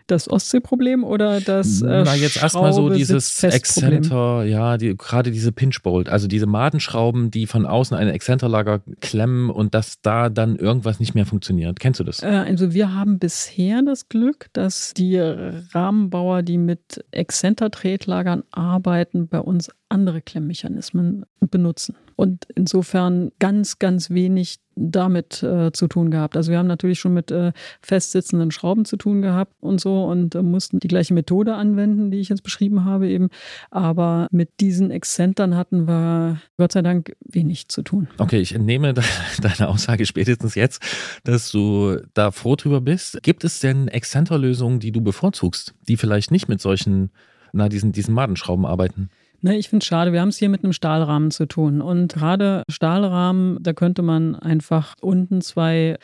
Das Ostsee-Problem oder das äh, Na, jetzt erstmal so dieses Excenter, ja, die, gerade diese Pinchbolt, also diese Madenschrauben, die von außen ein Exzenterlager klemmen und dass da dann irgendwas nicht mehr funktioniert. Kennst du das? Äh, also wir haben bisher das Glück, dass die Rahmenbauer, die mit Exzenter-Tretlagern arbeiten, bei uns andere Klemmmechanismen benutzen. Und insofern ganz, ganz wenig damit äh, zu tun gehabt. Also wir haben natürlich schon mit äh, festsitzenden Schrauben zu tun gehabt und so und äh, mussten die gleiche Methode anwenden, die ich jetzt beschrieben habe eben. Aber mit diesen Exzentern hatten wir Gott sei Dank wenig zu tun. Okay, ich entnehme de deine Aussage spätestens jetzt, dass du da froh drüber bist. Gibt es denn Exzenterlösungen, die du bevorzugst, die vielleicht nicht mit solchen, na, diesen, diesen Madenschrauben arbeiten? Ne, ich finde es schade. Wir haben es hier mit einem Stahlrahmen zu tun. Und gerade Stahlrahmen, da könnte man einfach unten zwei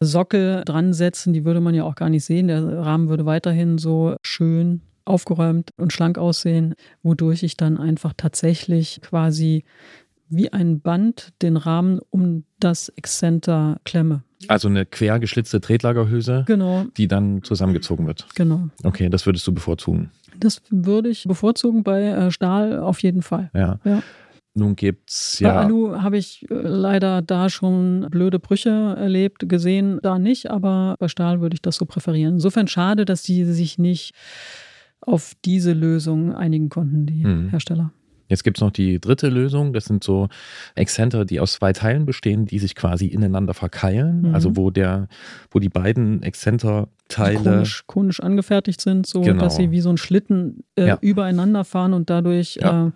Sockel dran setzen. Die würde man ja auch gar nicht sehen. Der Rahmen würde weiterhin so schön aufgeräumt und schlank aussehen, wodurch ich dann einfach tatsächlich quasi wie ein Band den Rahmen um das Exzenter klemme. Also eine quer geschlitzte Tretlagerhülse, genau. die dann zusammengezogen wird. Genau. Okay, das würdest du bevorzugen. Das würde ich bevorzugen bei äh, Stahl auf jeden Fall. Ja. ja. Nun gibt's ja. Bei Alu habe ich äh, leider da schon blöde Brüche erlebt, gesehen, da nicht, aber bei Stahl würde ich das so präferieren. Insofern schade, dass die sich nicht auf diese Lösung einigen konnten, die mhm. Hersteller. Jetzt gibt es noch die dritte Lösung. Das sind so Exzenter, die aus zwei Teilen bestehen, die sich quasi ineinander verkeilen. Mhm. Also wo der, wo die beiden Exzenterteile konisch, konisch angefertigt sind, so genau. dass sie wie so ein Schlitten äh, ja. übereinander fahren und dadurch ja. äh,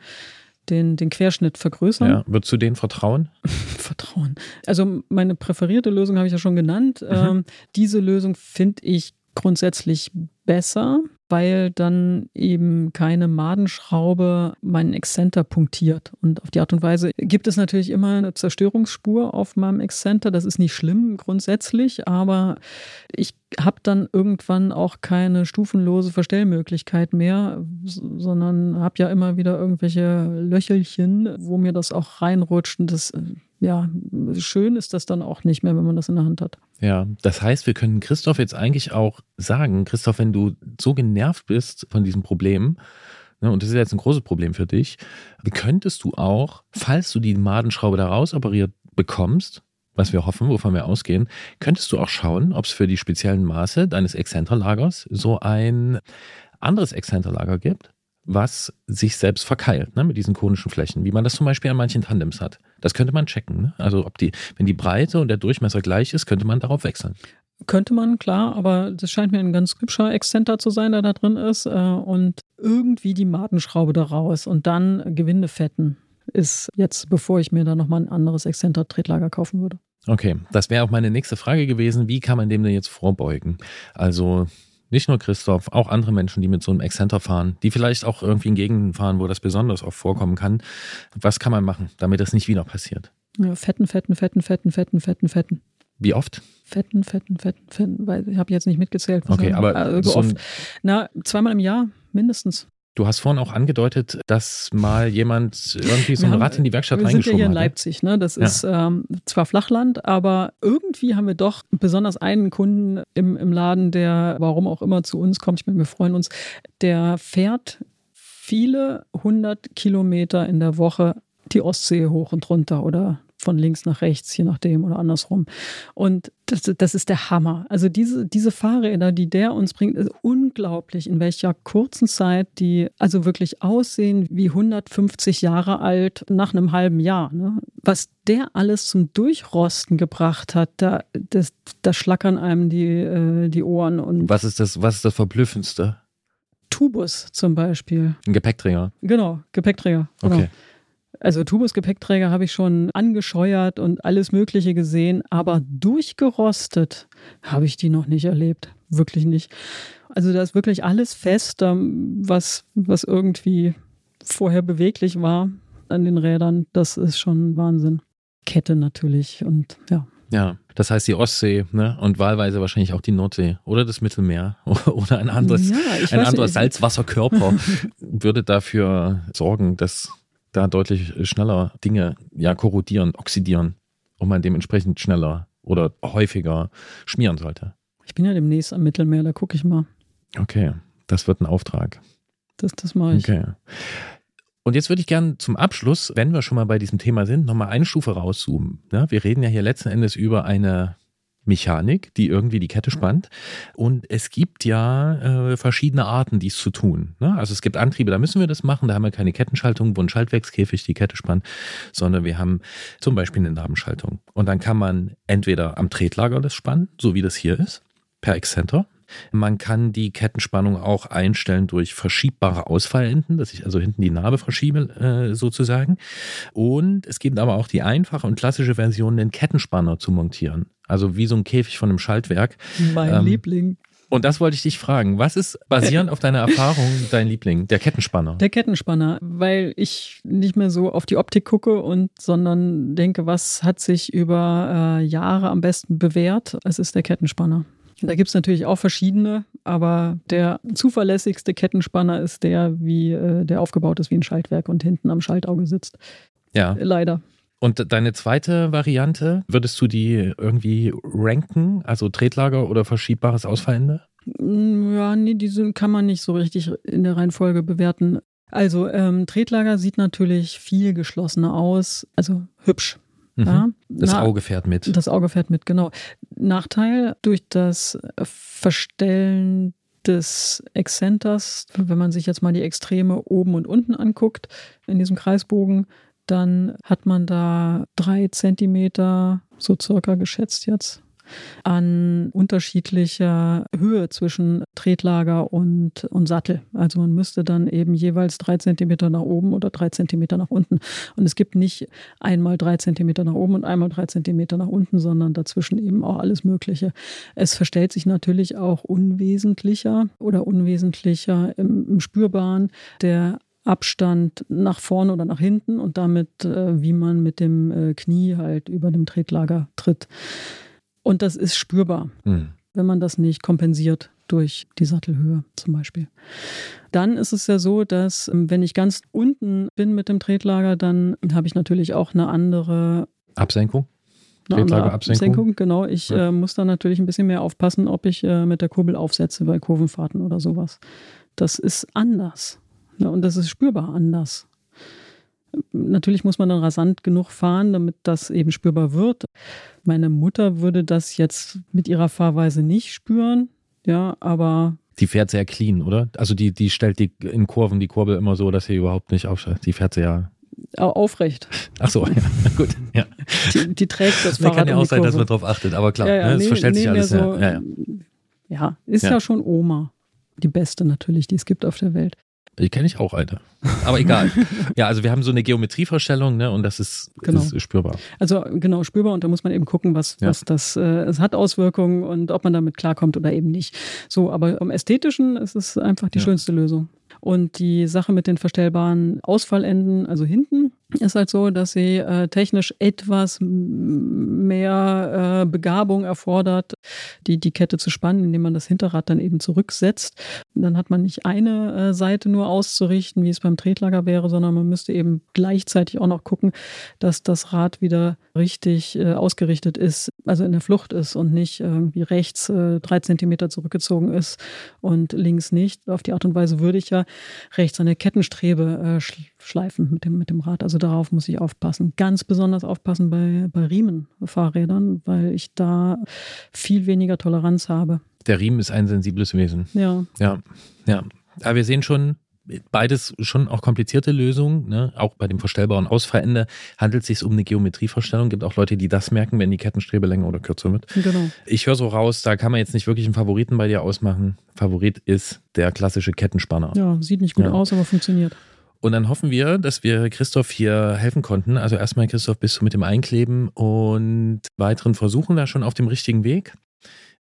den, den Querschnitt vergrößern. Ja. Würdest du denen vertrauen? vertrauen. Also meine präferierte Lösung habe ich ja schon genannt. Mhm. Ähm, diese Lösung finde ich grundsätzlich besser, weil dann eben keine Madenschraube meinen Exzenter punktiert. Und auf die Art und Weise gibt es natürlich immer eine Zerstörungsspur auf meinem Exzenter. Das ist nicht schlimm grundsätzlich, aber ich habe dann irgendwann auch keine stufenlose Verstellmöglichkeit mehr, sondern habe ja immer wieder irgendwelche Löchelchen, wo mir das auch reinrutscht. Und das ja, schön ist das dann auch nicht mehr, wenn man das in der Hand hat. Ja, das heißt, wir können Christoph jetzt eigentlich auch sagen, Christoph, wenn du so genervt bist von diesem Problem, ne, und das ist jetzt ein großes Problem für dich, könntest du auch, falls du die Madenschraube da raus operiert bekommst, was wir hoffen, wovon wir ausgehen, könntest du auch schauen, ob es für die speziellen Maße deines Exzenterlagers so ein anderes Exzenterlager gibt, was sich selbst verkeilt, ne, mit diesen konischen Flächen, wie man das zum Beispiel an manchen Tandems hat. Das könnte man checken. Ne? Also ob die, wenn die Breite und der Durchmesser gleich ist, könnte man darauf wechseln. Könnte man, klar, aber das scheint mir ein ganz hübscher Exzenter zu sein, der da drin ist. Äh, und irgendwie die Matenschraube da raus und dann Gewinde fetten ist jetzt, bevor ich mir da nochmal ein anderes Exzenter-Tretlager kaufen würde. Okay, das wäre auch meine nächste Frage gewesen. Wie kann man dem denn jetzt vorbeugen? Also nicht nur Christoph, auch andere Menschen, die mit so einem Excenter fahren, die vielleicht auch irgendwie in Gegenden fahren, wo das besonders oft vorkommen kann. Was kann man machen, damit das nicht wieder passiert? Ja, fetten, fetten, fetten, fetten, fetten, fetten, fetten. Wie oft? Fetten, fetten, fetten, fetten, weil ich habe jetzt nicht mitgezählt. Okay, er- aber äh, so oft. Na, zweimal im Jahr mindestens. Du hast vorhin auch angedeutet, dass mal jemand irgendwie so Wir ein Rad in die Werkstatt Wir sind ja reingeschoben hier in hat. Leipzig, ne? Das Ja. ist ähm, zwar Flachland, aber irgendwie haben wir doch besonders einen Kunden im, im Laden, der warum auch immer zu uns kommt. Ich meine, wir freuen uns. Der fährt viele hundert Kilometer in der Woche die Ostsee hoch und runter oder von links nach rechts, je nachdem oder andersrum. Und das, das ist der Hammer. Also diese, diese Fahrräder, die der uns bringt, ist unglaublich, in welcher kurzen Zeit die also wirklich aussehen wie 150 Jahre alt nach einem halben Jahr. Ne? Was der alles zum Durchrosten gebracht hat, da, das, da schlackern einem die, äh, die Ohren. Und Was ist das, was ist das Verblüffendste? Tubus zum Beispiel. Ein Gepäckträger. Genau, Gepäckträger. Genau. Okay. Also Tubus-Gepäckträger habe ich schon angescheuert und alles Mögliche gesehen, aber durchgerostet habe ich die noch nicht erlebt. Wirklich nicht. Also da ist wirklich alles fest, ähm, was, was irgendwie vorher beweglich war an den Rädern. Das ist schon Wahnsinn. Kette natürlich und ja. Ja, das heißt die Ostsee ne? und wahlweise wahrscheinlich auch die Nordsee oder das Mittelmeer oder ein anderes, ja, ein nicht. Salzwasserkörper würde dafür sorgen, dass da deutlich schneller Dinge ja korrodieren, oxidieren und man dementsprechend schneller oder häufiger schmieren sollte. Ich bin ja demnächst am Mittelmeer, da gucke ich mal. Okay, das wird ein Auftrag. Das, das mache ich. Okay. Und jetzt würde ich gerne zum Abschluss, wenn wir schon mal bei diesem Thema sind, nochmal eine Stufe rauszoomen. Ja, wir reden ja hier letzten Endes über eine Mechanik, die irgendwie die Kette spannt. Und es gibt ja äh, verschiedene Arten, dies zu tun. Ne? Also es gibt Antriebe, da müssen wir das machen. Da haben wir keine Kettenschaltung, wo ein Schaltwerkskäfig die Kette spannt, sondern wir haben zum Beispiel eine Nabenschaltung. Und dann kann man entweder am Tretlager das spannen, so wie das hier ist, per Excenter. Man kann die Kettenspannung auch einstellen durch verschiebbare Ausfallenden, dass ich also hinten die Narbe verschiebe äh, sozusagen. Und es gibt aber auch die einfache und klassische Version, den Kettenspanner zu montieren. Also wie so ein Käfig von einem Schaltwerk. Mein Ähm, Liebling. Und das wollte ich dich fragen. Was ist basierend auf deiner Erfahrung dein Liebling? Der Kettenspanner. Der Kettenspanner, weil ich nicht mehr so auf die Optik gucke und sondern denke, was hat sich über äh, Jahre am besten bewährt? Es ist der Kettenspanner. Da gibt es natürlich auch verschiedene, aber der zuverlässigste Kettenspanner ist der, wie äh, der aufgebaut ist wie ein Schaltwerk und hinten am Schaltauge sitzt. ja. Leider. Und deine zweite Variante, würdest du die irgendwie ranken? Also Tretlager oder verschiebbares Ausfallende? Mm, Ja, nee, die sind, kann man nicht so richtig in der Reihenfolge bewerten. Also, ähm, Tretlager sieht natürlich viel geschlossener aus, also hübsch. Mhm. Ja? Das Na- Auge fährt mit. Das Auge fährt mit, genau. Nachteil durch das Verstellen des Exzenters, wenn man sich jetzt mal die Extreme oben und unten anguckt, in diesem Kreisbogen, dann hat man da drei Zentimeter, so circa geschätzt jetzt, an unterschiedlicher Höhe zwischen Tretlager und, und Sattel. Also man müsste dann eben jeweils drei Zentimeter nach oben oder drei Zentimeter nach unten. Und es gibt nicht einmal drei Zentimeter nach oben und einmal drei Zentimeter nach unten, sondern dazwischen eben auch alles Mögliche. Es verstellt sich natürlich auch unwesentlicher oder unwesentlicher im, im Spürbaren der Abstand nach vorne oder nach hinten und damit, äh, wie man mit dem äh, Knie halt über dem Tretlager tritt. Und das ist spürbar, Hm. wenn man das nicht kompensiert durch die Sattelhöhe zum Beispiel. Dann ist es ja so, dass ähm, wenn ich ganz unten bin mit dem Tretlager, dann habe ich natürlich auch eine andere Absenkung? eine andere? Absenkung. Genau, ich Ja. äh, muss dann natürlich ein bisschen mehr aufpassen, ob ich äh, mit der Kurbel aufsetze bei Kurvenfahrten oder sowas. Das ist anders. Ne? Und das ist spürbar anders. Natürlich muss man dann rasant genug fahren, damit das eben spürbar wird. Meine Mutter würde das jetzt mit ihrer Fahrweise nicht spüren, ja, aber Die fährt sehr clean, oder? Also die, die stellt die in Kurven die Kurbel immer so, dass sie überhaupt nicht aufsteigt. Die fährt sehr. au- aufrecht. Ach so, ja, gut. Ja. Die, die trägt das Nee, Fahrrad kann ja auch sein, dass Kurve. man drauf achtet, aber klar, Ja, ja, ne, das nee, verstellt sich nee, alles. mehr ja, so, ja, ja. ja, ist Ja. ja. schon Oma. Die beste natürlich, die es gibt auf der Welt. Ich kenne ich auch eine. Aber egal. ja, also wir haben so eine Geometrievorstellung, ne, und das ist, Genau. ist spürbar. Also genau, spürbar und da muss man eben gucken, was, Ja. was das, äh, es hat Auswirkungen und ob man damit klarkommt oder eben nicht. So, aber am Ästhetischen ist es einfach die Ja. schönste Lösung. Und die Sache mit den verstellbaren Ausfallenden, also hinten, ist halt so, dass sie äh, technisch etwas mehr äh, Begabung erfordert, die, die Kette zu spannen, indem man das Hinterrad dann eben zurücksetzt. Dann hat man nicht eine äh, Seite nur auszurichten, wie es beim Tretlager wäre, sondern man müsste eben gleichzeitig auch noch gucken, dass das Rad wieder richtig äh, ausgerichtet ist, also in der Flucht ist und nicht irgendwie rechts äh, drei Zentimeter zurückgezogen ist und links nicht. Auf die Art und Weise würde ich ja rechts eine Kettenstrebe äh, schl- schleifen mit dem, mit dem Rad. Also darauf muss ich aufpassen. Ganz besonders aufpassen bei, bei Riemenfahrrädern, weil ich da viel weniger Toleranz habe. Der Riemen ist ein sensibles Wesen. Ja, Ja, ja. Aber wir sehen schon, beides schon auch komplizierte Lösungen. Ne? Auch bei dem verstellbaren Ausfallende handelt es sich um eine Geometrievorstellung. Gibt auch Leute, die das merken, wenn die Kettenstrebe länger oder kürzer wird. genau. Ich höre so raus, da kann man jetzt nicht wirklich einen Favoriten bei dir ausmachen. Favorit ist der klassische Kettenspanner. Ja, sieht nicht gut Ja. aus, aber funktioniert. Und dann hoffen wir, dass wir Christoph hier helfen konnten. Also erstmal, Christoph, bist du mit dem Einkleben und weiteren Versuchen da schon auf dem richtigen Weg.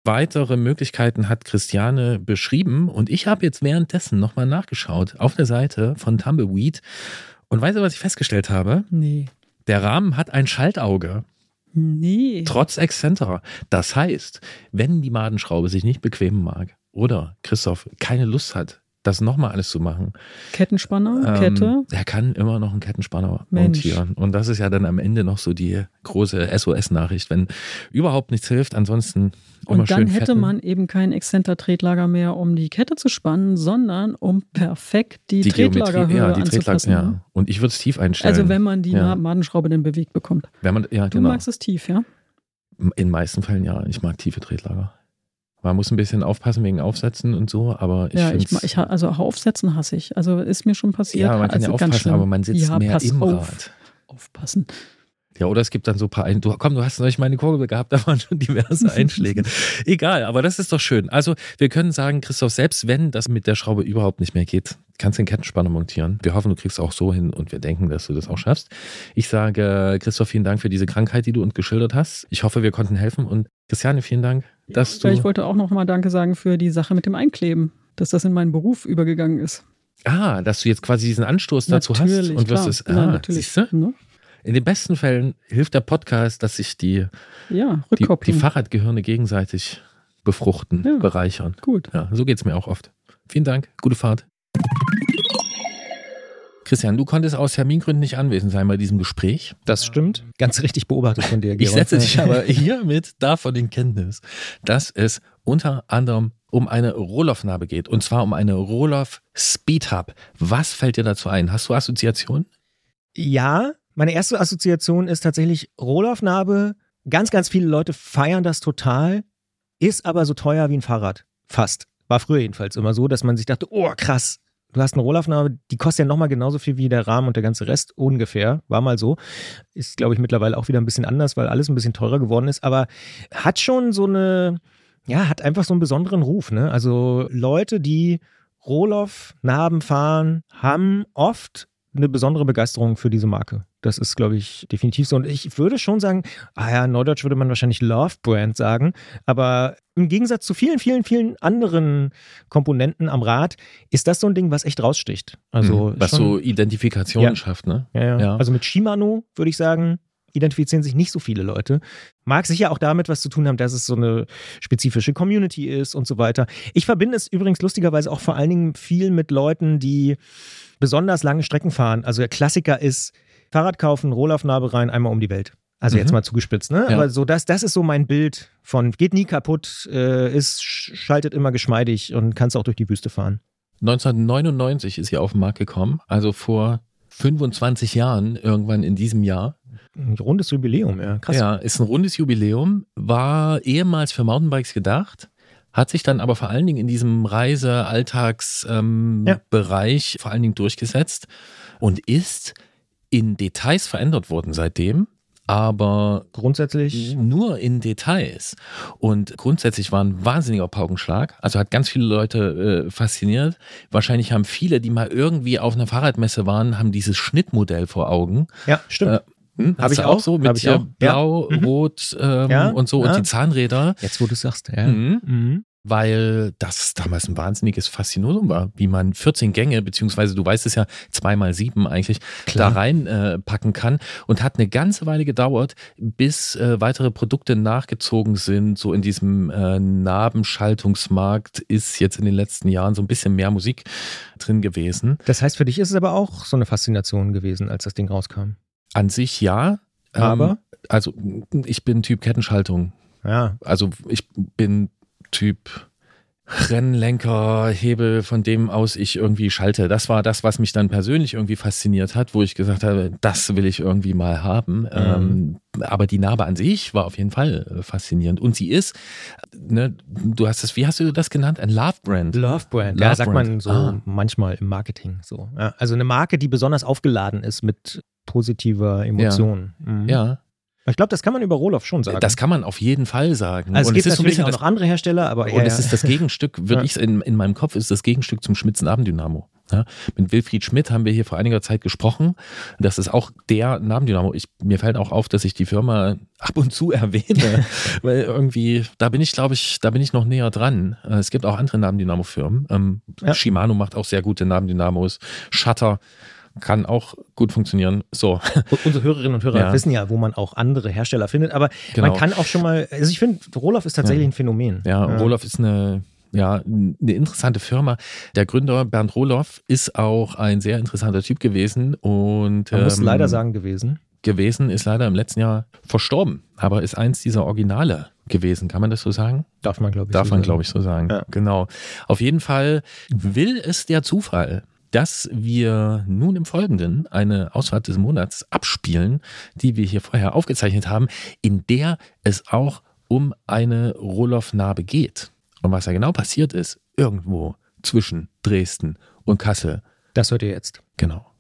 Weitere Möglichkeiten hat Christiane beschrieben und ich habe jetzt währenddessen nochmal nachgeschaut auf der Seite von Tumbleweed und weißt du, was ich festgestellt habe? Nee. Der Rahmen hat ein Schaltauge, Nee. trotz Exzentra. Das heißt, wenn die Madenschraube sich nicht bequemen mag oder Christoph keine Lust hat, das nochmal alles zu machen, Kettenspanner, ähm, Kette. Er kann immer noch einen Kettenspanner Mensch. montieren. Und das ist ja dann am Ende noch so die große SOS-Nachricht, wenn überhaupt nichts hilft. Ansonsten immer Und dann schön hätte fetten. man eben kein Exzenter-Tretlager mehr, um die Kette zu spannen, sondern um perfekt die, die Tretlagerhöhe ja, die Tretlager, anzupassen. ja. ne? Und ich würde es tief einstellen. Also wenn man die Ja. Madenschraube denn bewegt bekommt. wenn man, ja, Du genau. magst es tief, ja? In den meisten Fällen ja. Ich mag tiefe Tretlager. Man muss ein bisschen aufpassen wegen Aufsätzen und so, aber ich ja, ich, ich, also aufsetzen hasse ich. Also ist mir schon passiert. ja, man kann also ja ganz aufpassen, aber man sitzt ja, mehr im auf. Rad. Aufpassen. Ja, oder es gibt dann so ein paar, Ein du, komm, du hast neulich meine Kurbel gehabt, da waren schon diverse Einschläge. Egal, aber das ist doch schön. Also wir können sagen, Christoph, selbst wenn das mit der Schraube überhaupt nicht mehr geht, kannst du den Kettenspanner montieren. Wir hoffen, du kriegst es auch so hin und wir denken, dass du das auch schaffst. Ich sage, Christoph, vielen Dank für diese Krankheit, die du uns geschildert hast. Ich hoffe, wir konnten helfen und Christiane, vielen Dank, dass du... Ja, ich wollte auch noch mal Danke sagen für die Sache mit dem Einkleben, dass das in meinen Beruf übergegangen ist. Ah, dass du jetzt quasi diesen Anstoß dazu hast Natürlich, und wirst es... Ah, natürlich. siehst du? In den besten Fällen hilft der Podcast, dass sich die, Ja, die, die. Fahrradgehirne gegenseitig befruchten, Ja. bereichern. Gut. Ja, so geht es mir auch oft. Vielen Dank, gute Fahrt. Christian, du konntest aus Termingründen nicht anwesend sein bei diesem Gespräch. Das stimmt. Ganz richtig beobachtet von dir, Ich Georg. setze dich aber hiermit davon in Kenntnis, dass es unter anderem um eine Rohloff-Narbe geht. Und zwar um eine Rohloff Speed Hub. Was fällt dir dazu ein? Hast du Assoziationen? Ja, meine erste Assoziation ist tatsächlich Rohlaufnarbe. Ganz, ganz viele Leute feiern das total, ist aber so teuer wie ein Fahrrad. Fast. War früher jedenfalls immer so, dass man sich dachte, oh krass, du hast eine Rohlaufnarbe, die kostet ja nochmal genauso viel wie der Rahmen und der ganze Rest ungefähr. War mal so. Ist, glaube ich, mittlerweile auch wieder ein bisschen anders, weil alles ein bisschen teurer geworden ist. Aber hat schon so eine, ja, hat einfach so einen besonderen Ruf. Ne? Also Leute, die Rohloff-Narben fahren, haben oft eine besondere Begeisterung für diese Marke. Das ist, glaube ich, definitiv so. Und ich würde schon sagen, ah ja, Neudeutsch würde man wahrscheinlich Love Brand sagen, aber im Gegensatz zu vielen, vielen, vielen anderen Komponenten am Rad ist das so ein Ding, was echt raussticht. Also Mhm. was schon- so Identifikation Ja. schafft, ne? ja, ja. Ja. Also mit Shimano würde ich sagen, identifizieren sich nicht so viele Leute. Mag sicher auch damit was zu tun haben, dass es so eine spezifische Community ist und so weiter. Ich verbinde es übrigens lustigerweise auch vor allen Dingen viel mit Leuten, die besonders lange Strecken fahren. Also der Klassiker ist Fahrrad kaufen, Rohlaufnarbe rein, einmal um die Welt. Also jetzt Mhm. mal zugespitzt, ne? Ja. Aber so das, das ist so mein Bild von geht nie kaputt, äh, ist sch- schaltet immer geschmeidig und kannst auch durch die Wüste fahren. 1999 ist sie auf den Markt gekommen, also vor 25 Jahren, irgendwann in diesem Jahr. Ein rundes Jubiläum, ja. Krass. Ja, ist ein rundes Jubiläum, war ehemals für Mountainbikes gedacht, hat sich dann aber vor allen Dingen in diesem Reise-Alltagsbereich ähm, Ja. Vor allen Dingen durchgesetzt und ist in Details verändert worden seitdem. aber grundsätzlich nur in Details. Und grundsätzlich war ein wahnsinniger Paukenschlag. Also hat ganz viele Leute äh, fasziniert. Wahrscheinlich haben viele, die mal irgendwie auf einer Fahrradmesse waren, haben dieses Schnittmodell vor Augen. Ja, stimmt. Äh, hm, Habe ich auch so mit ich auch. blau, ja. rot ähm, ja. und so ja. und die Zahnräder. Jetzt, wo du sagst, ja. Mhm. Mhm. Weil das damals ein wahnsinniges Faszinosum war, wie man 14 Gänge, beziehungsweise du weißt es ja, zweimal sieben eigentlich, Klar. da reinpacken äh, kann. Und hat eine ganze Weile gedauert, bis äh, weitere Produkte nachgezogen sind. So in diesem äh, Nabenschaltungsmarkt ist jetzt in den letzten Jahren so ein bisschen mehr Musik drin gewesen. Das heißt, für dich ist es aber auch so eine Faszination gewesen, als das Ding rauskam. An sich ja. Ähm, Aber? Also ich bin Typ Kettenschaltung. Ja. Also ich bin Typ Rennlenker, Hebel, von dem aus ich irgendwie schalte. Das war das, was mich dann persönlich irgendwie fasziniert hat, wo ich gesagt habe, das will ich irgendwie mal haben. Mhm. Ähm, aber die Narbe an sich war auf jeden Fall faszinierend. Und sie ist, ne, du hast es, wie hast du das genannt? Ein Love-Brand. Love-Brand. Love ja, sagt Brand. man so Ah. manchmal im Marketing so. Ja, also eine Marke, die besonders aufgeladen ist mit positiver Emotion. Mhm. Ja, Ich glaube, das kann man über Roloff schon sagen. das kann man auf jeden Fall sagen. also es Und gibt ist so ein natürlich bisschen auch noch andere Hersteller, aber Und ja, es ja. ist das Gegenstück, würde Ja. ich in, in meinem Kopf, ist das Gegenstück zum Schmidts Nabendynamo. Ja, mit Wilfried Schmidt haben wir hier vor einiger Zeit gesprochen. Das ist auch der Nabendynamo. Ich, mir fällt auch auf, dass ich die Firma ab und zu erwähne, weil irgendwie, da bin ich, glaube ich, da bin ich noch näher dran. Äh, Es gibt auch andere Nabendynamo-Firmen. Ähm, Ja. Shimano macht auch sehr gute Nabendynamos. Shutter kann auch gut funktionieren. So, Und Unsere Hörerinnen und Hörer Ja. wissen ja, wo man auch andere Hersteller findet, aber Genau. man kann auch schon mal, also ich finde, Roloff ist tatsächlich Ja. ein Phänomen. Ja, Roloff ist eine, ja, eine interessante Firma. Der Gründer Bernd Roloff ist auch ein sehr interessanter Typ gewesen und Man muss ähm, leider sagen gewesen. gewesen, ist leider im letzten Jahr verstorben, aber ist eins dieser Originale gewesen. Kann man das so sagen? Darf man, glaube ich. Darf so man, sagen. glaube ich, so sagen. Ja. Genau. Auf jeden Fall will es der Zufall, dass wir nun im Folgenden eine Ausfahrt des Monats abspielen, die wir hier vorher aufgezeichnet haben, in der es auch um eine Roloff-Narbe geht. Und was da genau passiert ist, irgendwo zwischen Dresden und Kassel. Das hört ihr jetzt. Genau.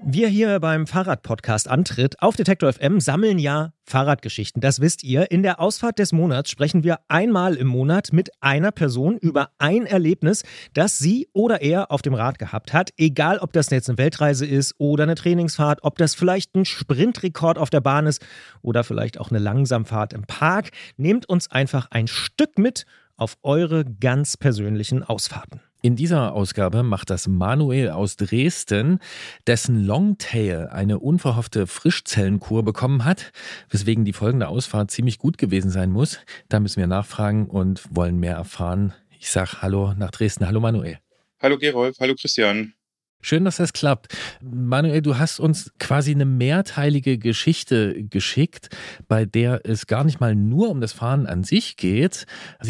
Wir hier beim Fahrradpodcast Antritt auf Detektor FM sammeln ja Fahrradgeschichten. Das wisst ihr. In der Ausfahrt des Monats sprechen wir einmal im Monat mit einer Person über ein Erlebnis, das sie oder er auf dem Rad gehabt hat. Egal, ob das jetzt eine Weltreise ist oder eine Trainingsfahrt, ob das vielleicht ein Sprintrekord auf der Bahn ist oder vielleicht auch eine Langsamfahrt im Park. Nehmt uns einfach ein Stück mit auf eure ganz persönlichen Ausfahrten. In dieser Ausgabe macht das Manuel aus Dresden, dessen Longtail eine unverhoffte Frischzellenkur bekommen hat, weswegen die folgende Ausfahrt ziemlich gut gewesen sein muss. Da müssen wir nachfragen und wollen mehr erfahren. Ich sage Hallo nach Dresden. Hallo Manuel. Hallo Gerolf, hallo Christian. Schön, dass das klappt. Manuel, du hast uns quasi eine mehrteilige Geschichte geschickt, bei der es gar nicht mal nur um das Fahren an sich geht.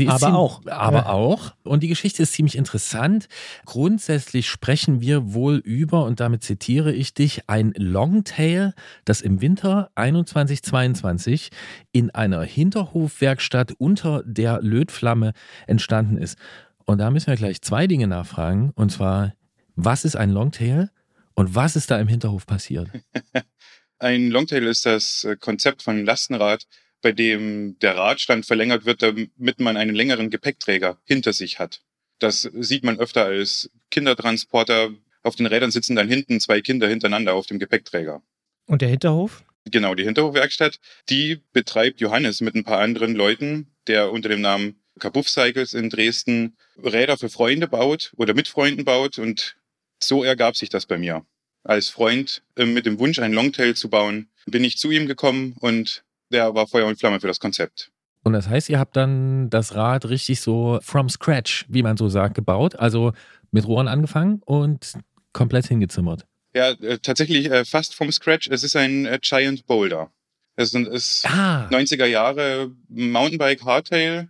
Aber auch. Aber Ja. auch. Und die Geschichte ist ziemlich interessant. Grundsätzlich sprechen wir wohl über, und damit zitiere ich dich, ein Longtail, das im Winter 21-22 in einer Hinterhofwerkstatt unter der Lötflamme entstanden ist. Und da müssen wir gleich zwei Dinge nachfragen. Und zwar, was ist ein Longtail und was ist da im Hinterhof passiert? Ein Longtail ist das äh, Konzept von Lastenrad, bei dem der Radstand verlängert wird, damit man einen längeren Gepäckträger hinter sich hat. Das sieht man öfter als Kindertransporter. Auf den Rädern sitzen dann hinten zwei Kinder hintereinander auf dem Gepäckträger. Und der Hinterhof? Genau, die Hinterhofwerkstatt, die betreibt Johannes mit ein paar anderen Leuten, der unter dem Namen Kabuff Cycles in Dresden Räder für Freunde baut oder mit Freunden baut und so ergab sich das bei mir. Als Freund äh, mit dem Wunsch, ein Longtail zu bauen, bin ich zu ihm gekommen und der war Feuer und Flamme für das Konzept. Und das heißt, ihr habt dann das Rad richtig so from scratch, wie man so sagt, gebaut. Also mit Rohren angefangen und komplett hingezimmert. Ja, äh, tatsächlich äh, fast vom Scratch. Es ist ein äh, Giant Boulder. Es ist, ist Ah, 90er Jahre Mountainbike Hardtail,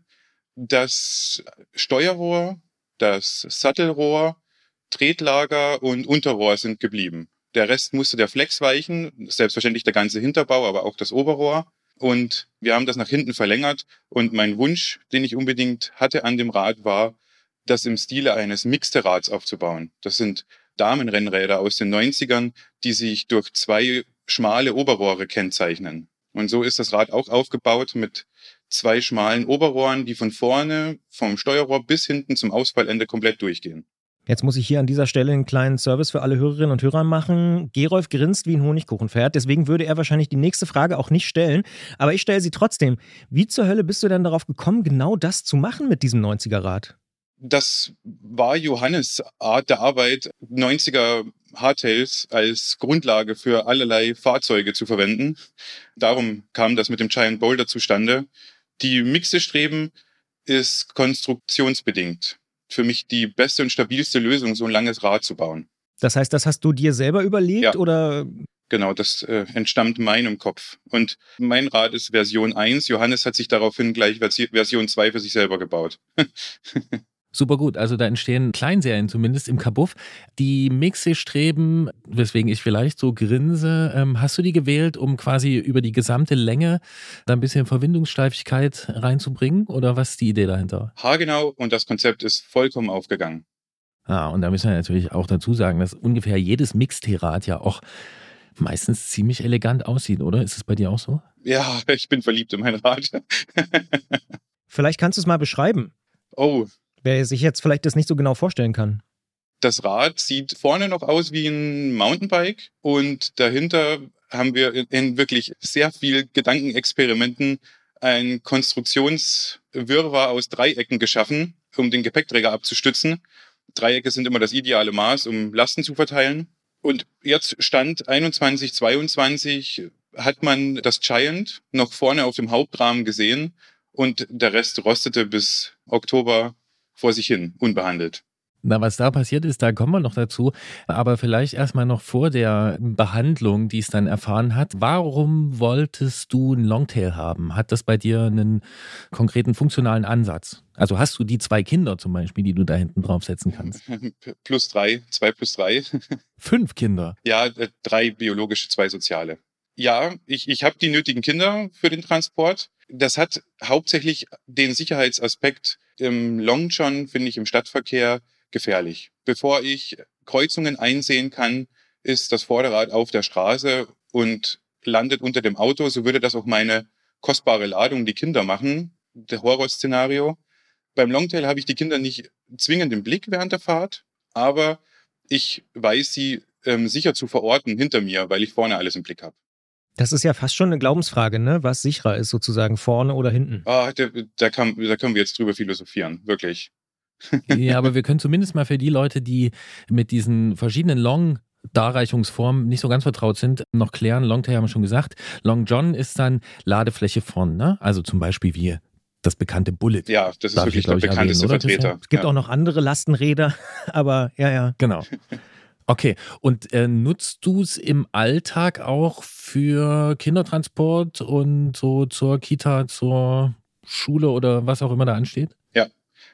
das Steuerrohr, das Sattelrohr, Tretlager und Unterrohr sind geblieben. Der Rest musste der Flex weichen, selbstverständlich der ganze Hinterbau, aber auch das Oberrohr. Und wir haben das nach hinten verlängert. Und mein Wunsch, den ich unbedingt hatte an dem Rad, war, das im Stile eines Mixte-Rads aufzubauen. Das sind Damenrennräder aus den 90ern, die sich durch zwei schmale Oberrohre kennzeichnen. Und so ist das Rad auch aufgebaut mit zwei schmalen Oberrohren, die von vorne vom Steuerrohr bis hinten zum Ausfallende komplett durchgehen. Jetzt muss ich hier an dieser Stelle einen kleinen Service für alle Hörerinnen und Hörer machen. Gerolf grinst wie ein Honigkuchenpferd, deswegen würde er wahrscheinlich die nächste Frage auch nicht stellen. Aber ich stelle sie trotzdem. Wie zur Hölle bist du denn darauf gekommen, genau das zu machen mit diesem 90er-Rad? Das war Johannes Art der Arbeit, 90er Hardtails als Grundlage für allerlei Fahrzeuge zu verwenden. Darum kam das mit dem Giant Boulder zustande. Die Mixestreben ist konstruktionsbedingt für mich die beste und stabilste Lösung, so ein langes Rad zu bauen. Das heißt, das hast du dir selber überlegt Ja. oder? Genau, das äh, entstammt meinem Kopf. Und mein Rad ist Version 1. Johannes hat sich daraufhin gleich Versi- Version 2 für sich selber gebaut. Super gut. Also da entstehen Kleinserien zumindest im Kabuff. Die Mixe-Streben, weswegen ich vielleicht so grinse, ähm, hast du die gewählt, um quasi über die gesamte Länge da ein bisschen Verwindungssteifigkeit reinzubringen? Oder was ist die Idee dahinter? Haargenau und das Konzept ist vollkommen aufgegangen. Ah, und da müssen wir natürlich auch dazu sagen, dass ungefähr jedes Mixterad ja auch meistens ziemlich elegant aussieht, oder? Ist es bei dir auch so? Ja, ich bin verliebt in mein Rad. Vielleicht kannst du es mal beschreiben, oh, wer sich jetzt vielleicht das nicht so genau vorstellen kann. das Rad sieht vorne noch aus wie ein Mountainbike und dahinter haben wir in, wirklich sehr viel Gedankenexperimenten ein Konstruktionswirrwarr aus Dreiecken geschaffen, um den Gepäckträger abzustützen. Dreiecke sind immer das ideale Maß, um Lasten zu verteilen. Und jetzt Stand 21, 22 hat man das Giant noch vorne auf dem Hauptrahmen gesehen und der Rest rostete bis Oktober vor sich hin, unbehandelt. Na, was da passiert ist, da kommen wir noch dazu. Aber vielleicht erstmal noch vor der Behandlung, die es dann erfahren hat. Warum wolltest du ein Longtail haben? Hat das bei dir einen konkreten funktionalen Ansatz? Also hast du die zwei Kinder zum Beispiel, die du da hinten draufsetzen kannst? plus drei, zwei plus drei. Fünf Kinder. Ja, äh, drei biologische, zwei soziale. Ja, ich, ich habe die nötigen Kinder für den Transport. Das hat hauptsächlich den Sicherheitsaspekt im Long John, finde ich, im Stadtverkehr gefährlich. Bevor ich Kreuzungen einsehen kann, ist das Vorderrad auf der Straße und landet unter dem Auto. So würde das auch meine kostbare Ladung, die Kinder machen. Der Horrorszenario. Beim Longtail habe ich die Kinder nicht zwingend im Blick während der Fahrt, aber ich weiß sie ähm, sicher zu verorten hinter mir, weil ich vorne alles im Blick habe. Das ist ja fast schon eine Glaubensfrage, ne? Was sicherer ist, sozusagen vorne oder hinten. Ah, da, da, kann, da können wir jetzt drüber philosophieren, wirklich. Ja, aber wir können zumindest mal für die Leute, die mit diesen verschiedenen Long Darreichungsformen nicht so ganz vertraut sind, noch klären. Longtail haben wir schon gesagt. Long John ist dann Ladefläche vorn, ne? Also zum Beispiel wie das bekannte Bullet. Ja, das ist Darf wirklich ich, der ich, bekannteste erwähnen, Vertreter. Es gibt ja. auch noch andere Lastenräder, aber ja, ja. Genau. Okay, und äh, nutzt du es im Alltag auch für Kindertransport und so zur Kita, zur Schule oder was auch immer da ansteht?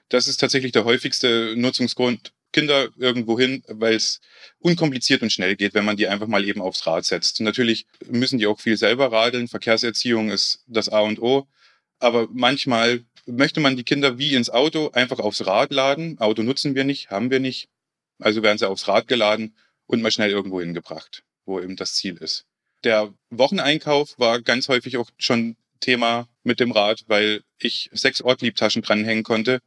Das ist tatsächlich der häufigste Nutzungsgrund. Kinder irgendwo hin, weil es unkompliziert und schnell geht, wenn man die einfach mal eben aufs Rad setzt. Natürlich müssen die auch viel selber radeln. Verkehrserziehung ist das A und O. Aber manchmal möchte man die Kinder wie ins Auto einfach aufs Rad laden. Auto nutzen wir nicht, haben wir nicht. Also werden sie aufs Rad geladen und mal schnell irgendwo hingebracht, wo eben das Ziel ist. Der Wocheneinkauf war ganz häufig auch schon Thema mit dem Rad, weil ich sechs Ortliebtaschen dranhängen konnte.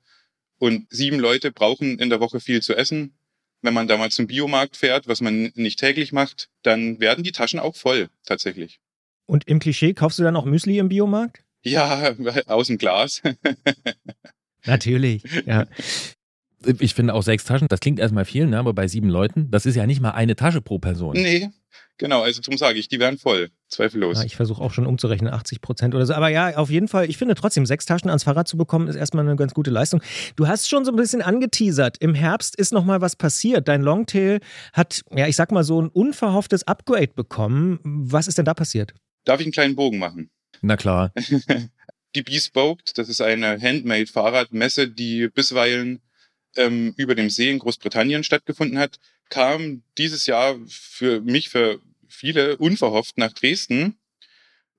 Und sieben Leute brauchen in der Woche viel zu essen. Wenn man da mal zum Biomarkt fährt, was man nicht täglich macht, dann werden die Taschen auch voll, tatsächlich. Und im Klischee kaufst du dann auch Müsli im Biomarkt? Ja, aus dem Glas. Natürlich, ja. Ich finde auch sechs Taschen, das klingt erstmal viel, ne? aber bei sieben Leuten, das ist ja nicht mal eine Tasche pro Person. nee, genau, also darum sage ich, die werden voll, zweifellos. ja ich versuche auch schon umzurechnen, 80 Prozent oder so. Aber ja, auf jeden Fall, ich finde trotzdem, sechs Taschen ans Fahrrad zu bekommen, ist erstmal eine ganz gute Leistung. Du hast schon so ein bisschen angeteasert. Im Herbst ist nochmal was passiert. Dein Longtail hat, ja, ich sag mal so ein unverhofftes Upgrade bekommen. Was ist denn da passiert? Darf ich einen kleinen Bogen machen? Na klar. die Bespoked, das ist eine Handmade-Fahrradmesse, die bisweilen ähm, über dem See in Großbritannien stattgefunden hat, kam dieses Jahr für mich, für viele unverhofft nach Dresden.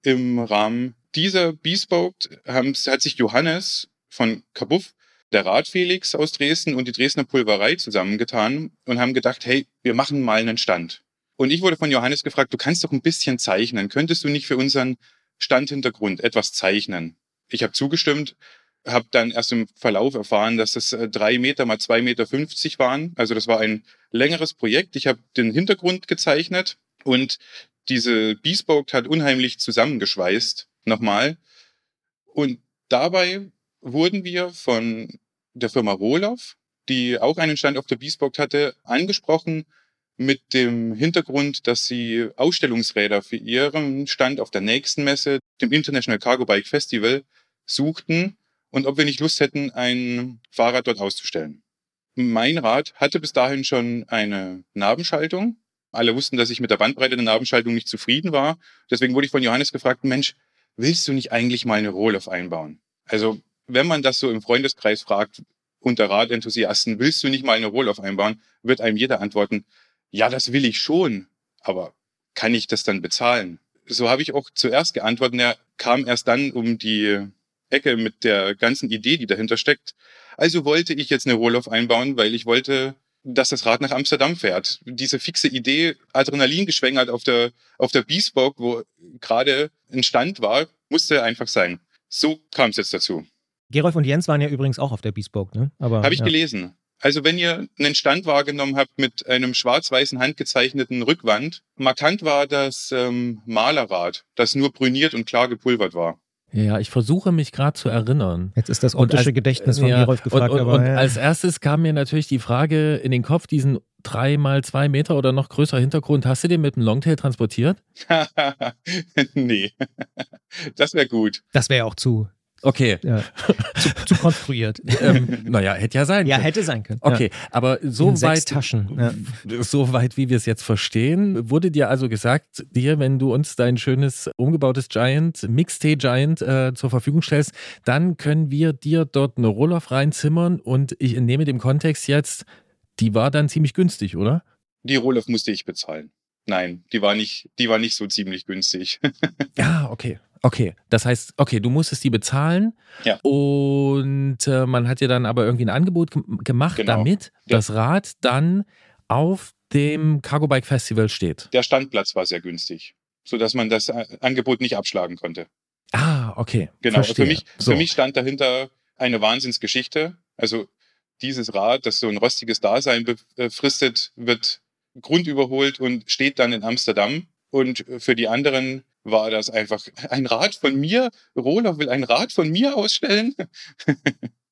Im Rahmen dieser Bespoked haben, hat sich Johannes von Kabuff, der Radfelix aus Dresden und die Dresdner Pulverei zusammengetan und haben gedacht, hey, wir machen mal einen Stand. Und ich wurde von Johannes gefragt, du kannst doch ein bisschen zeichnen. Könntest du nicht für unseren Standhintergrund etwas zeichnen? Ich habe zugestimmt, habe dann erst im Verlauf erfahren, dass es äh, drei Meter mal zwei Meter fünfzig waren. Also das war ein längeres Projekt. Ich habe den Hintergrund gezeichnet und diese Bespoke hat unheimlich zusammengeschweißt nochmal. Und dabei wurden wir von der Firma Rohloff, die auch einen Stand auf der Bespoke hatte, angesprochen mit dem Hintergrund, dass sie Ausstellungsräder für ihren Stand auf der nächsten Messe, dem International Cargo Bike Festival, suchten und ob wir nicht Lust hätten, ein Fahrrad dort auszustellen. Mein Rad hatte bis dahin schon eine Nabenschaltung. Alle wussten, dass ich mit der Bandbreite der Nabenschaltung nicht zufrieden war. Deswegen wurde ich von Johannes gefragt, Mensch, willst du nicht eigentlich mal eine Rohloff einbauen? Also, wenn man das so im Freundeskreis fragt, unter Radenthusiasten, willst du nicht mal eine Rohloff einbauen, wird einem jeder antworten, ja, das will ich schon, aber kann ich das dann bezahlen? So habe ich auch zuerst geantwortet, er kam erst dann um die Ecke mit der ganzen Idee, die dahinter steckt. Also wollte ich jetzt eine Rohloff einbauen, weil ich wollte, dass das Rad nach Amsterdam fährt. Diese fixe Idee, Adrenalin geschwängert auf der, auf der Bespoke, wo gerade ein Stand war, musste einfach sein. So kam es jetzt dazu. Gerolf und Jens waren ja übrigens auch auf der Bespoke, ne? Habe ich ja. gelesen. Also wenn ihr einen Stand wahrgenommen habt mit einem schwarz-weißen handgezeichneten Rückwand, markant war das ähm, Malerrad, das nur brüniert und klar gepulvert war. Ja, ich versuche mich gerade zu erinnern. Jetzt ist das optische als, Gedächtnis von ja, Gerolf gefragt. Und, und, aber, und ja. als erstes kam mir natürlich die Frage in den Kopf, diesen drei mal zwei Meter oder noch größer Hintergrund, hast du den mit dem Longtail transportiert? nee, das wäre gut. Das wäre auch zu Okay. Ja. Zu, zu, konstruiert. ähm, naja, hätte ja sein können. Ja, hätte sein können. Okay, ja. aber so In weit, Taschen. Ja. so weit, wie wir es jetzt verstehen, wurde dir also gesagt, dir, wenn du uns dein schönes umgebautes Giant, Mixte Giant äh, zur Verfügung stellst, dann können wir dir dort eine Rohloff reinzimmern und ich entnehme dem Kontext jetzt, die war dann ziemlich günstig, oder? Die Rohloff musste ich bezahlen. Nein, die war nicht, die war nicht so ziemlich günstig. ja, okay. Okay, das heißt, okay, du musstest die bezahlen ja. und äh, man hat dir dann aber irgendwie ein Angebot gemacht, genau. damit ja. das Rad dann auf dem Cargo Bike Festival steht. Der Standplatz war sehr günstig, sodass man das äh, Angebot nicht abschlagen konnte. Ah, okay. Genau, für mich, so. für mich stand dahinter eine Wahnsinnsgeschichte. Also dieses Rad, das so ein rostiges Dasein befristet, wird grundüberholt und steht dann in Amsterdam. Und für die anderen war das einfach ein Rat von mir. Rohler will ein Rat von mir ausstellen.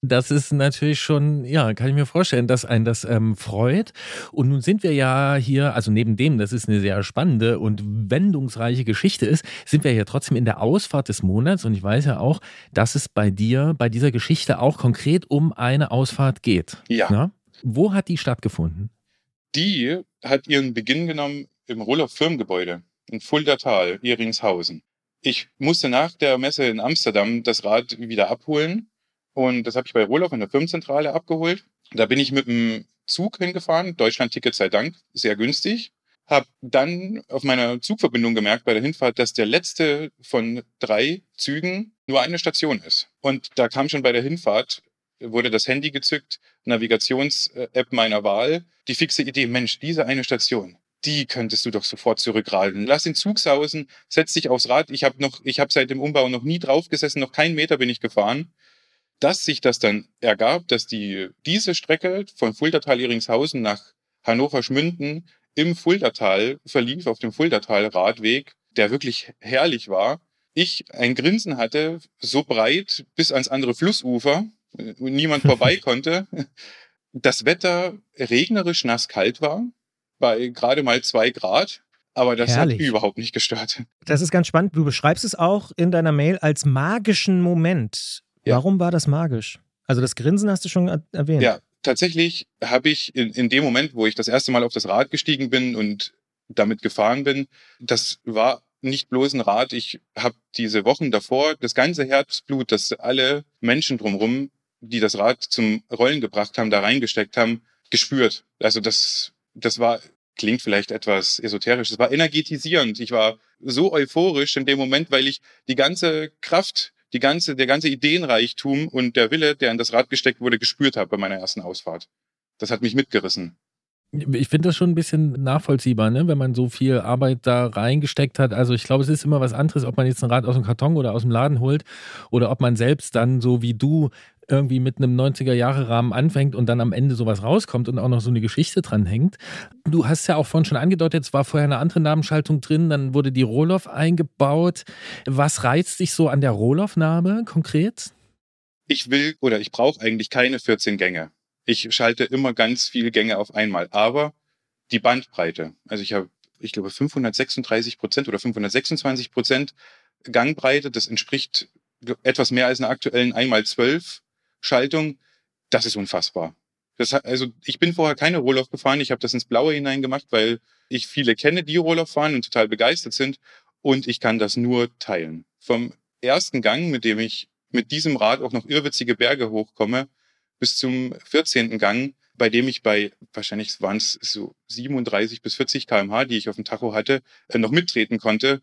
Das ist natürlich schon, ja, kann ich mir vorstellen, dass ein das ähm, freut. Und nun sind wir ja hier, also neben dem, dass es eine sehr spannende und wendungsreiche Geschichte ist, sind wir ja trotzdem in der Ausfahrt des Monats. Und ich weiß ja auch, dass es bei dir, bei dieser Geschichte auch konkret um eine Ausfahrt geht. Ja. Na? Wo hat die stattgefunden? Die hat ihren Beginn genommen im Rohler Firmengebäude in Fuldatal, Eringshausen. Ich musste nach der Messe in Amsterdam das Rad wieder abholen und das habe ich bei Rohloff in der Firmenzentrale abgeholt. Da bin ich mit dem Zug hingefahren, Deutschland-Ticket sei Dank, sehr günstig. Habe dann auf meiner Zugverbindung gemerkt bei der Hinfahrt, dass der letzte von drei Zügen nur eine Station ist. Und da kam schon bei der Hinfahrt, wurde das Handy gezückt, Navigations-App meiner Wahl, die fixe Idee, Mensch, diese eine Station, die könntest du doch sofort zurückradeln. Lass den Zug sausen, setz dich aufs Rad. Ich habe noch, ich habe seit dem Umbau noch nie draufgesessen, noch keinen Meter bin ich gefahren. Dass sich das dann ergab, dass die diese Strecke von Fuldatal-Iringshausen nach Hannover-Schmünden im Fuldatal verlief, auf dem Fuldatal-Radweg, der wirklich herrlich war. Ich ein Grinsen hatte, so breit bis ans andere Flussufer, niemand vorbei konnte. Das Wetter regnerisch nass kalt war bei gerade mal zwei Grad. Aber das Herrlich. hat überhaupt nicht gestört. Das ist ganz spannend. Du beschreibst es auch in deiner Mail als magischen Moment. Ja. Warum war das magisch? Also das Grinsen hast du schon erwähnt. Ja, tatsächlich habe ich in, in dem Moment, wo ich das erste Mal auf das Rad gestiegen bin und damit gefahren bin, das war nicht bloß ein Rad. Ich habe diese Wochen davor das ganze Herzblut, das alle Menschen drumherum, die das Rad zum Rollen gebracht haben, da reingesteckt haben, gespürt. Also das das war, klingt vielleicht etwas esoterisch, das war energetisierend. Ich war so euphorisch in dem Moment, weil ich die ganze Kraft, die ganze, der ganze Ideenreichtum und der Wille, der in das Rad gesteckt wurde, gespürt habe bei meiner ersten Ausfahrt. Das hat mich mitgerissen. Ich finde das schon ein bisschen nachvollziehbar, ne? wenn man so viel Arbeit da reingesteckt hat. Also ich glaube, es ist immer was anderes, ob man jetzt ein Rad aus dem Karton oder aus dem Laden holt oder ob man selbst dann so wie du irgendwie mit einem 90er-Jahre-Rahmen anfängt und dann am Ende sowas rauskommt und auch noch so eine Geschichte dranhängt. Du hast ja auch vorhin schon angedeutet, es war vorher eine andere Namenschaltung drin, dann wurde die Roloff eingebaut. Was reizt dich so an der Roloff-Name konkret? Ich will oder ich brauche eigentlich keine 14 Gänge. Ich schalte immer ganz viele Gänge auf einmal, aber die Bandbreite, also ich habe, ich glaube, 536 Prozent oder 526 Prozent Gangbreite, das entspricht etwas mehr als einer aktuellen 1x12 Schaltung, das ist unfassbar. Das, also ich bin vorher keine Rohloff gefahren, ich habe das ins Blaue hineingemacht, weil ich viele kenne, die Rohloff fahren und total begeistert sind und ich kann das nur teilen. Vom ersten Gang, mit dem ich mit diesem Rad auch noch irrwitzige Berge hochkomme, bis zum 14. Gang, bei dem ich bei, wahrscheinlich waren es so 37 bis 40 kmh, die ich auf dem Tacho hatte, äh, noch mittreten konnte.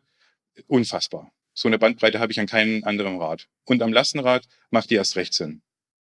Unfassbar. So eine Bandbreite habe ich an keinem anderen Rad. Und am Lastenrad macht die erst recht Sinn.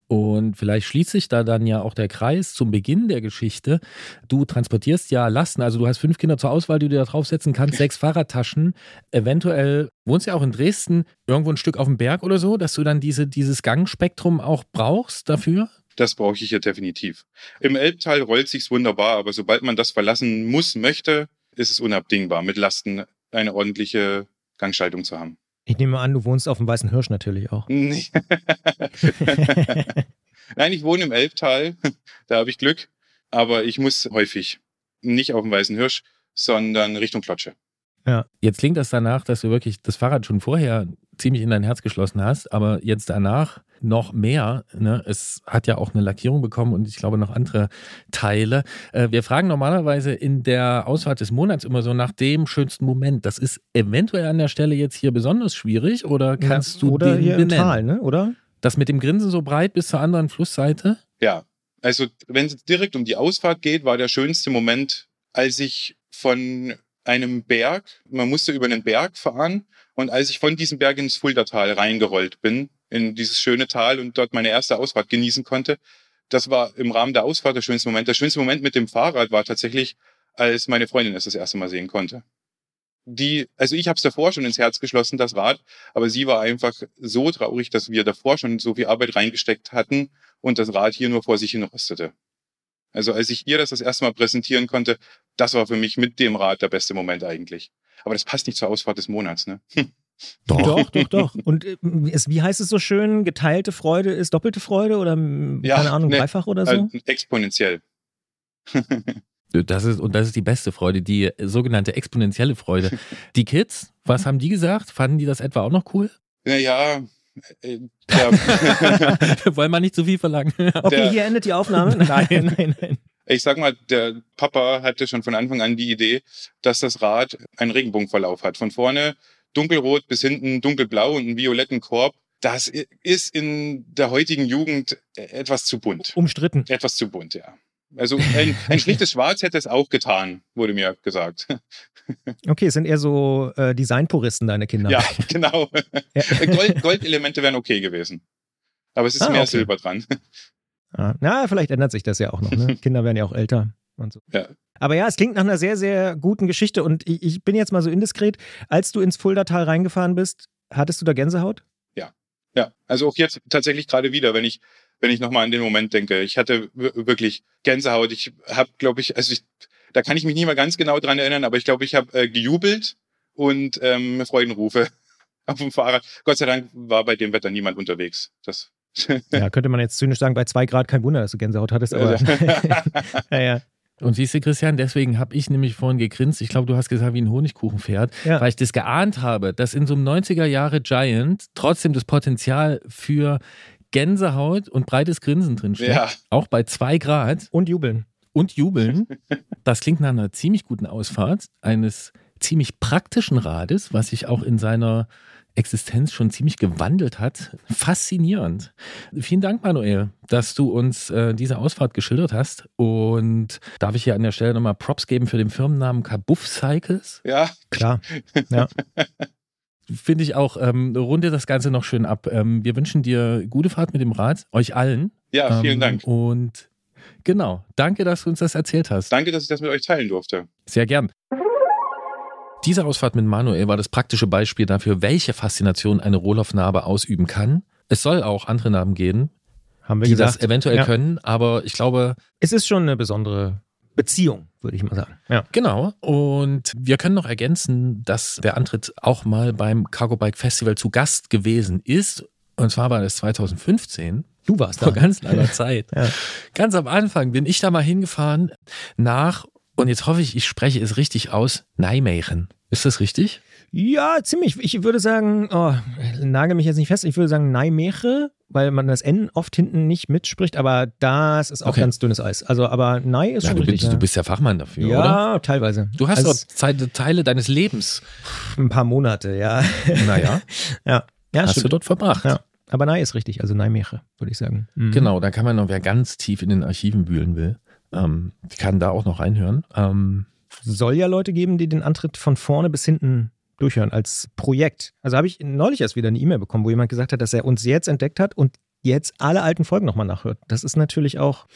Und vielleicht schließt sich da dann ja auch der Kreis zum Beginn der Geschichte. Du transportierst ja Lasten, also du hast fünf Kinder zur Auswahl, die du da draufsetzen kannst, sechs Fahrradtaschen. Eventuell wohnst du ja auch in Dresden, irgendwo ein Stück auf dem Berg oder so, dass du dann diese, dieses Gangspektrum auch brauchst dafür? Das brauche ich hier definitiv. Im Elbtal rollt sich's wunderbar, aber sobald man das verlassen muss, möchte, ist es unabdingbar, mit Lasten eine ordentliche Gangschaltung zu haben. Ich nehme an, du wohnst auf dem Weißen Hirsch natürlich auch. Nein, ich wohne im Elbtal, da habe ich Glück, aber ich muss häufig nicht auf dem Weißen Hirsch, sondern Richtung Klotsche. Ja. Jetzt klingt das danach, dass du wirklich das Fahrrad schon vorher ziemlich in dein Herz geschlossen hast, aber jetzt danach noch mehr. Ne? Es hat ja auch eine Lackierung bekommen und ich glaube noch andere Teile. Äh, wir fragen normalerweise in der Ausfahrt des Monats immer so nach dem schönsten Moment. Das ist eventuell an der Stelle jetzt hier besonders schwierig oder kannst ja, du oder den hier benennen? im Tal, ne? oder? Das mit dem Grinsen so breit bis zur anderen Flussseite? Ja, also wenn es direkt um die Ausfahrt geht, war der schönste Moment, als ich von einem Berg, man musste über einen Berg fahren und als ich von diesem Berg ins Fuldatal reingerollt bin, in dieses schöne Tal und dort meine erste Ausfahrt genießen konnte, das war im Rahmen der Ausfahrt der schönste Moment. Der schönste Moment mit dem Fahrrad war tatsächlich, als meine Freundin es das erste Mal sehen konnte. Die, also ich habe es davor schon ins Herz geschlossen, das Rad, aber sie war einfach so traurig, dass wir davor schon so viel Arbeit reingesteckt hatten und das Rad hier nur vor sich hin rostete. Also als ich ihr das das erste Mal präsentieren konnte, das war für mich mit dem Rad der beste Moment eigentlich. Aber das passt nicht zur Ausfahrt des Monats, ne? Doch. doch, doch, doch. Und äh, es, wie heißt es so schön? Geteilte Freude ist doppelte Freude oder ja, keine Ahnung, ne, dreifach oder so? Äh, exponentiell. Das ist, und das ist die beste Freude, die sogenannte exponentielle Freude. Die Kids, was haben die gesagt? Fanden die das etwa auch noch cool? Naja, äh, Wollen wir nicht zu viel verlangen. okay, der, hier endet die Aufnahme. Nein, nein, nein. Ich sag mal, der Papa hatte schon von Anfang an die Idee, dass das Rad einen Regenbogenverlauf hat. Von vorne dunkelrot bis hinten dunkelblau und einen violetten Korb. Das ist in der heutigen Jugend etwas zu bunt. Umstritten. Etwas zu bunt, ja. Also ein, ein schlichtes Schwarz hätte es auch getan, wurde mir gesagt. Okay, es sind eher so äh, Designpuristen, deine Kinder. Ja, genau. Ja. Gold, Goldelemente wären okay gewesen. Aber es ist ah, mehr okay. Silber dran. Ah, na, vielleicht ändert sich das ja auch noch. Ne? Kinder werden ja auch älter und so. Ja. Aber ja, es klingt nach einer sehr, sehr guten Geschichte. Und ich, ich bin jetzt mal so indiskret. Als du ins Fuldatal reingefahren bist, hattest du da Gänsehaut? Ja. Ja. Also auch jetzt tatsächlich gerade wieder, wenn ich, wenn ich nochmal an den Moment denke. Ich hatte wirklich Gänsehaut. Ich habe, glaube ich, also ich, da kann ich mich nicht mehr ganz genau dran erinnern, aber ich glaube, ich habe äh, gejubelt und ähm, Freudenrufe auf dem Fahrrad. Gott sei Dank war bei dem Wetter niemand unterwegs. Das ja, könnte man jetzt zynisch sagen, bei zwei Grad kein Wunder, dass du Gänsehaut hattest, aber. ja, ja. Und siehst du, Christian, deswegen habe ich nämlich vorhin gegrinst. Ich glaube, du hast gesagt, wie ein Honigkuchenpferd, ja. weil ich das geahnt habe, dass in so einem 90er Jahre Giant trotzdem das Potenzial für Gänsehaut und breites Grinsen drinsteht. Ja. Auch bei zwei Grad. Und jubeln. Und jubeln. Das klingt nach einer ziemlich guten Ausfahrt eines ziemlich praktischen Rades, was sich auch in seiner Existenz schon ziemlich gewandelt hat. Faszinierend. Vielen Dank, Manuel, dass du uns äh, diese Ausfahrt geschildert hast. Und darf ich hier an der Stelle nochmal Props geben für den Firmennamen Kabuff Cycles? Ja. Klar. Ja. Finde ich auch, ähm, runde das Ganze noch schön ab. Ähm, wir wünschen dir gute Fahrt mit dem Rad, euch allen. Ja, vielen ähm, Dank. Und Genau. Danke, dass du uns das erzählt hast. Danke, dass ich das mit euch teilen durfte. Sehr gern. Diese Ausfahrt mit Manuel war das praktische Beispiel dafür, welche Faszination eine Rohloff-Narbe ausüben kann. Es soll auch andere Narben geben, Haben wir die gesagt. das eventuell Ja. können, aber ich glaube, Es ist schon eine besondere Beziehung, würde ich mal sagen. Ja. genau. Und wir können noch ergänzen, dass der Antritt auch mal beim Cargo Bike Festival zu Gast gewesen ist. Und zwar war das 2015. Du warst Vor da. ganz langer Zeit. Ja. Ganz am Anfang bin ich da mal hingefahren nach, und jetzt hoffe ich, ich spreche es richtig aus, Nijmegen. Ist das richtig? Ja, ziemlich. Ich würde sagen, oh, nagel mich jetzt nicht fest, ich würde sagen Nijmegen, weil man das N oft hinten nicht mitspricht, aber das ist auch Okay. ganz dünnes Eis. Also, aber Nij ist Ja, schon du, richtig. bist, du bist ja Fachmann dafür, ja, oder? ja teilweise. Du hast also, dort Zeit, Teile deines Lebens, ein paar Monate, ja. naja, ja. Ja, hast du stimmt. dort verbracht. Ja. Aber Nij ist richtig, also Nijmegen, würde ich sagen. Mhm. Genau, da kann man noch, wer ganz tief in den Archiven wühlen will, ähm, kann da auch noch reinhören. Ähm, Soll ja Leute geben, die den Antritt von vorne bis hinten durchhören als Projekt. Also habe ich neulich erst wieder eine E-Mail bekommen, wo jemand gesagt hat, dass er uns jetzt entdeckt hat und jetzt alle alten Folgen nochmal nachhört. Das ist natürlich auch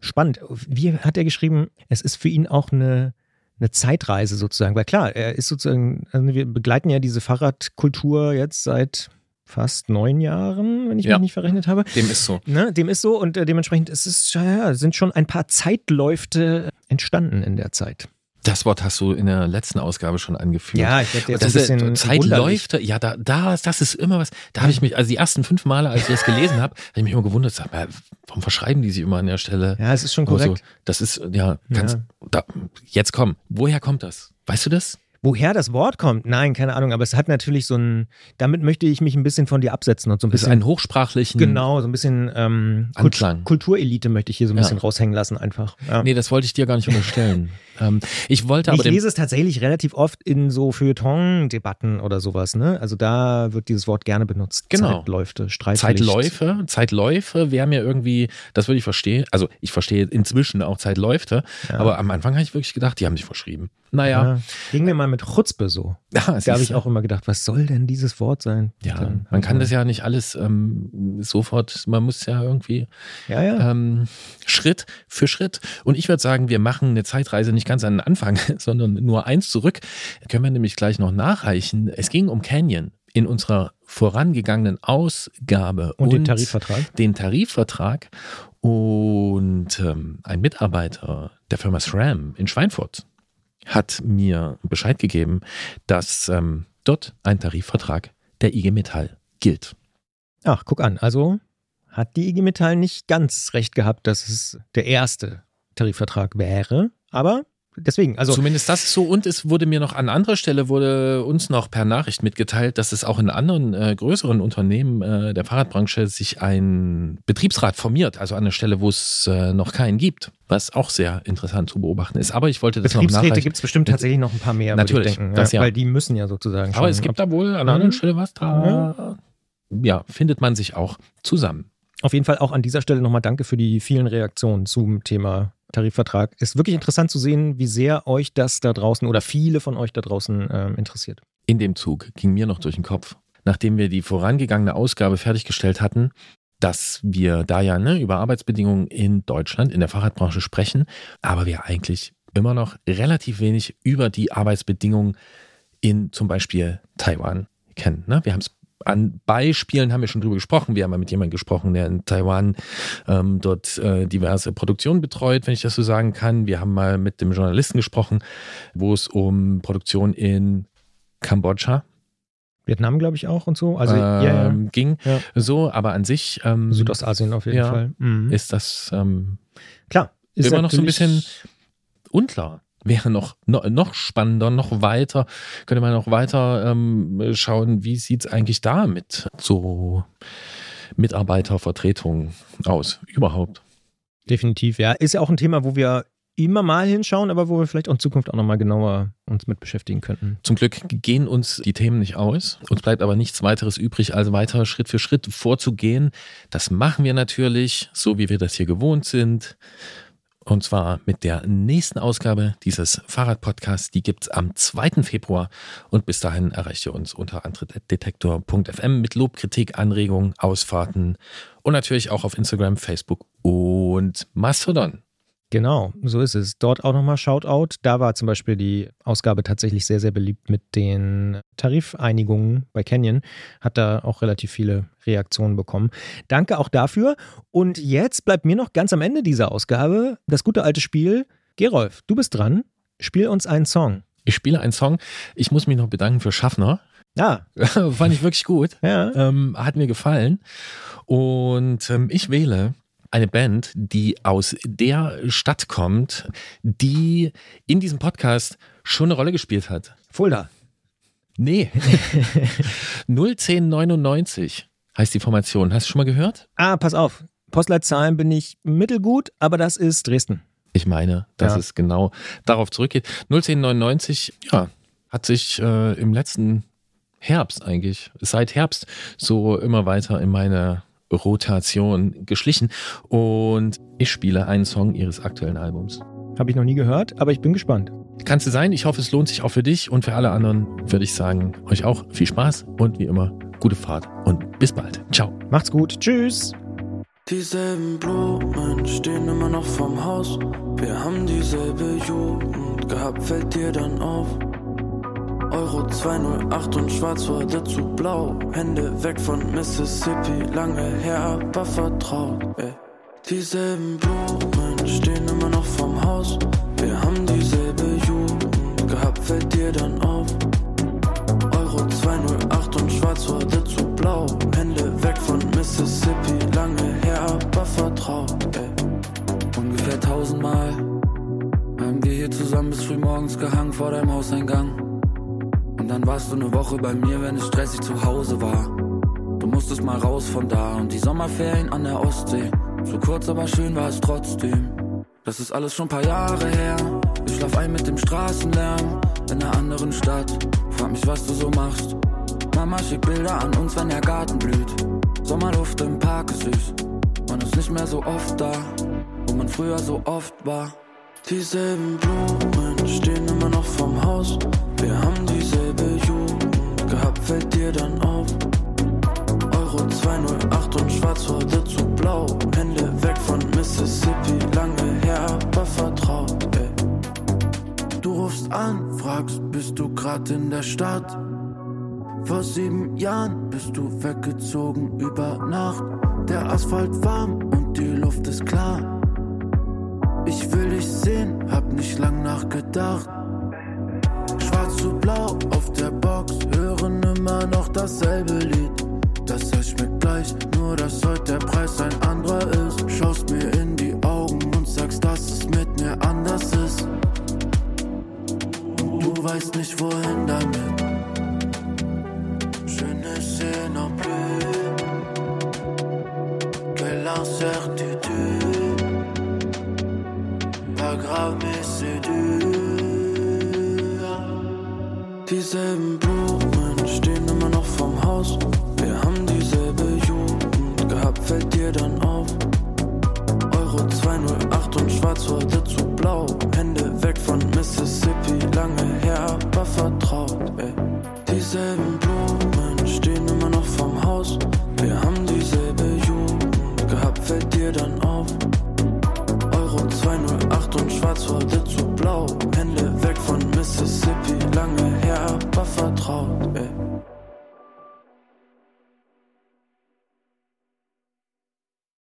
spannend. Wie hat er geschrieben, es ist für ihn auch eine, eine Zeitreise sozusagen. Weil klar, er ist sozusagen, also wir begleiten ja diese Fahrradkultur jetzt seit fast neun Jahren, wenn ich Ja. mich nicht verrechnet habe. dem ist so. Ne, dem ist so und äh, dementsprechend ist es, ja, sind schon ein paar Zeitläufte entstanden in der Zeit. Das Wort hast du in der letzten Ausgabe schon angeführt. Ja, ich werde jetzt das ein bisschen. Zeitläufe, ja, da, da, das ist immer was. Da habe ich mich, also die ersten fünf Male, als ich das gelesen habe, habe ich mich immer gewundert, sag mal, warum verschreiben die sich immer an der Stelle? Ja, es ist schon korrekt. So, das ist, ja, ganz, Ja. Da, jetzt komm, woher kommt das? Weißt du das? Woher das Wort kommt? Nein, keine Ahnung, aber es hat natürlich so ein, damit möchte ich mich ein bisschen von dir absetzen und so ein bisschen. ein hochsprachlichen. Genau, so ein bisschen ähm, Anklang. Kulturelite möchte ich hier so ein Ja. bisschen raushängen lassen, einfach. Ja. Nee, das wollte ich dir gar nicht unterstellen. ähm, ich wollte aber ich lese es tatsächlich relativ oft in so Feuilleton-Debatten oder sowas, ne? Also da wird dieses Wort gerne benutzt. Genau. Zeitläufte, Streitlicht. Zeitläufe, Zeitläufe wäre mir irgendwie, das würde ich verstehen. Also ich verstehe inzwischen auch Zeitläufe, Ja. aber am Anfang habe ich wirklich gedacht, die haben sich verschrieben. Naja, Ja. Ging mir mal mit Chutzpe so. ja, Da habe ich auch immer gedacht, was soll denn dieses Wort sein? Ja, Dann- man kann das ja nicht alles ähm, sofort, man muss ja irgendwie Ja, ja. ähm, Schritt für Schritt. Und ich würde sagen, wir machen eine Zeitreise nicht ganz an den Anfang, sondern nur eins zurück. Können wir nämlich gleich noch nachreichen. Es ging um Canyon in unserer vorangegangenen Ausgabe Und den Tarifvertrag. den Tarifvertrag. Und ähm, ein Mitarbeiter der Firma SRAM in Schweinfurt hat mir Bescheid gegeben, dass ähm, dort ein Tarifvertrag der IG Metall gilt. Ach, guck an. Also hat die IG Metall nicht ganz recht gehabt, dass es der erste Tarifvertrag wäre. Aber deswegen, also Zumindest das ist so. Und es wurde mir noch an anderer Stelle, wurde uns noch per Nachricht mitgeteilt, dass es auch in anderen äh, größeren Unternehmen äh, der Fahrradbranche sich ein Betriebsrat formiert, also an der Stelle, wo es äh, noch keinen gibt, was auch sehr interessant zu beobachten ist. Aber ich wollte das noch Betriebsräte nachreichen. gibt es bestimmt tatsächlich noch ein paar mehr, Natürlich, ich denken. das ja. Weil die müssen ja sozusagen schon. Aber es gibt da wohl an einer Mhm. anderen Stelle was, da ja, findet man sich auch zusammen. Auf jeden Fall auch an dieser Stelle nochmal danke für die vielen Reaktionen zum Thema Tarifvertrag. Ist wirklich interessant zu sehen, wie sehr euch das da draußen oder viele von euch da draußen ähm, interessiert. In dem Zug ging mir noch durch den Kopf, nachdem wir die vorangegangene Ausgabe fertiggestellt hatten, dass wir da ja ne, über Arbeitsbedingungen in Deutschland, in der Fahrradbranche sprechen, aber wir eigentlich immer noch relativ wenig über die Arbeitsbedingungen in zum Beispiel Taiwan kennen. Ne? Wir haben es an Beispielen haben wir schon drüber gesprochen. Wir haben mal mit jemandem gesprochen, der in Taiwan ähm, dort äh, diverse Produktionen betreut, wenn ich das so sagen kann. Wir haben mal mit dem Journalisten gesprochen, wo es um Produktion in Kambodscha Vietnam, glaube ich, auch und so. Also, ja, ja. ähm, ging. Ja. So, aber an sich ähm, Südostasien auf jeden Fall. Mhm. ist das ähm, Klar. Ist immer noch so ein natürlich- unklar. Wäre noch, noch, noch spannender, noch weiter, könnte man noch weiter ähm, schauen, wie sieht es eigentlich da mit so Mitarbeitervertretung aus überhaupt. Definitiv, ja. Ist ja auch ein Thema, wo wir immer mal hinschauen, aber wo wir vielleicht auch in Zukunft auch nochmal genauer uns mit beschäftigen könnten. Zum Glück gehen uns die Themen nicht aus. Uns bleibt aber nichts weiteres übrig, als weiter Schritt für Schritt vorzugehen. Das machen wir natürlich, so wie wir das hier gewohnt sind. Und zwar mit der nächsten Ausgabe dieses Fahrradpodcasts. Die gibt es am 2. Februar. Und bis dahin erreicht ihr uns unter antrittdetektor.fm mit Lob, Kritik, Anregungen, Ausfahrten und natürlich auch auf Instagram, Facebook und Mastodon. Genau, so ist es. Dort auch nochmal Shoutout. Da war zum Beispiel die Ausgabe tatsächlich sehr, sehr beliebt mit den Tarifeinigungen bei Canyon. Hat da auch relativ viele Reaktionen bekommen. Danke auch dafür. Und jetzt bleibt mir noch ganz am Ende dieser Ausgabe das gute alte Spiel. Gerolf, du bist dran. Spiel uns einen Song. Ich spiele einen Song. Ich muss mich noch bedanken für Schaffner. Ja. Fand ich wirklich gut. Ja. Ähm, hat mir gefallen. Und ähm, ich wähle eine Band, die aus der Stadt kommt, die in diesem Podcast schon eine Rolle gespielt hat. Fulda. Nee. 01099 heißt die Formation. Hast du schon mal gehört? Ah, pass auf. Postleitzahlen bin ich mittelgut, aber das ist Dresden. Ich meine, dass Ja. es genau darauf zurückgeht. 01099, ja, hat sich äh, im letzten Herbst eigentlich, seit Herbst, so immer weiter in meine Rotation geschlichen. Und ich spiele einen Song ihres aktuellen Albums. Habe ich noch nie gehört, aber ich bin gespannt. Kannst du sein. Ich hoffe, es lohnt sich auch für dich und für alle anderen würde ich sagen, euch auch viel Spaß und wie immer, gute Fahrt und bis bald. Ciao. Macht's gut. Tschüss. Dieselben Blumen stehen immer noch vorm Haus. Wir haben dieselbe Jugend gehabt, fällt dir dann auf. Euro 208 und schwarz wurde zu blau. Hände weg von Mississippi, lange her, aber vertraut. Ey. Dieselben Blumen stehen immer noch vorm Haus. Wir haben dieselbe Jugend gehabt, fällt dir dann auf. Euro 208 und schwarz wurde zu blau. Hände weg von Mississippi, lange her, aber vertraut. Ey. Ungefähr tausendmal haben wir hier zusammen bis früh morgens gehangen vor deinem Hauseingang. Und dann warst du eine Woche bei mir, wenn es stressig zu Hause war. Du musstest mal raus von da und die Sommerferien an der Ostsee. So kurz, aber schön war es trotzdem. Das ist alles schon paar Jahre her. Ich schlaf ein mit dem Straßenlärm in einer anderen Stadt. Frag mich, was du so machst. Mama schickt Bilder an uns, wenn der Garten blüht. Sommerluft im Park ist süß. Man ist nicht mehr so oft da, wo man früher so oft war. Dieselben Blumen stehen immer noch vorm Haus. Wir haben dieselbe Jugend gehabt, fällt dir dann auf. Euro 208 und schwarz wurde zu blau. Hände weg von Mississippi, lange her, aber vertraut. Ey. Du rufst an, fragst, bist du grad in der Stadt? Vor sieben Jahren bist du weggezogen über Nacht. Der Asphalt warm und die Luft ist klar. Ich will dich sehen, hab nicht lang nachgedacht. Schwarz zu blau auf der Box, hören immer noch dasselbe Lied. Das heißt, schmeckt gleich, nur dass heute der Preis ein anderer ist. Schaust mir in die Augen und sagst, dass es mit mir anders ist. Und du weißt nicht, wohin damit. Je ne sais non plus que l'incertitude. Pas grave, mais Dieselben Blumen stehen immer noch vorm Haus. Wir haben dieselbe Jugend gehabt, fällt dir dann auf. Euro 208 und schwarz wurde zu blau. Hände weg von Mississippi, lange her, aber vertraut. Ey. Dieselben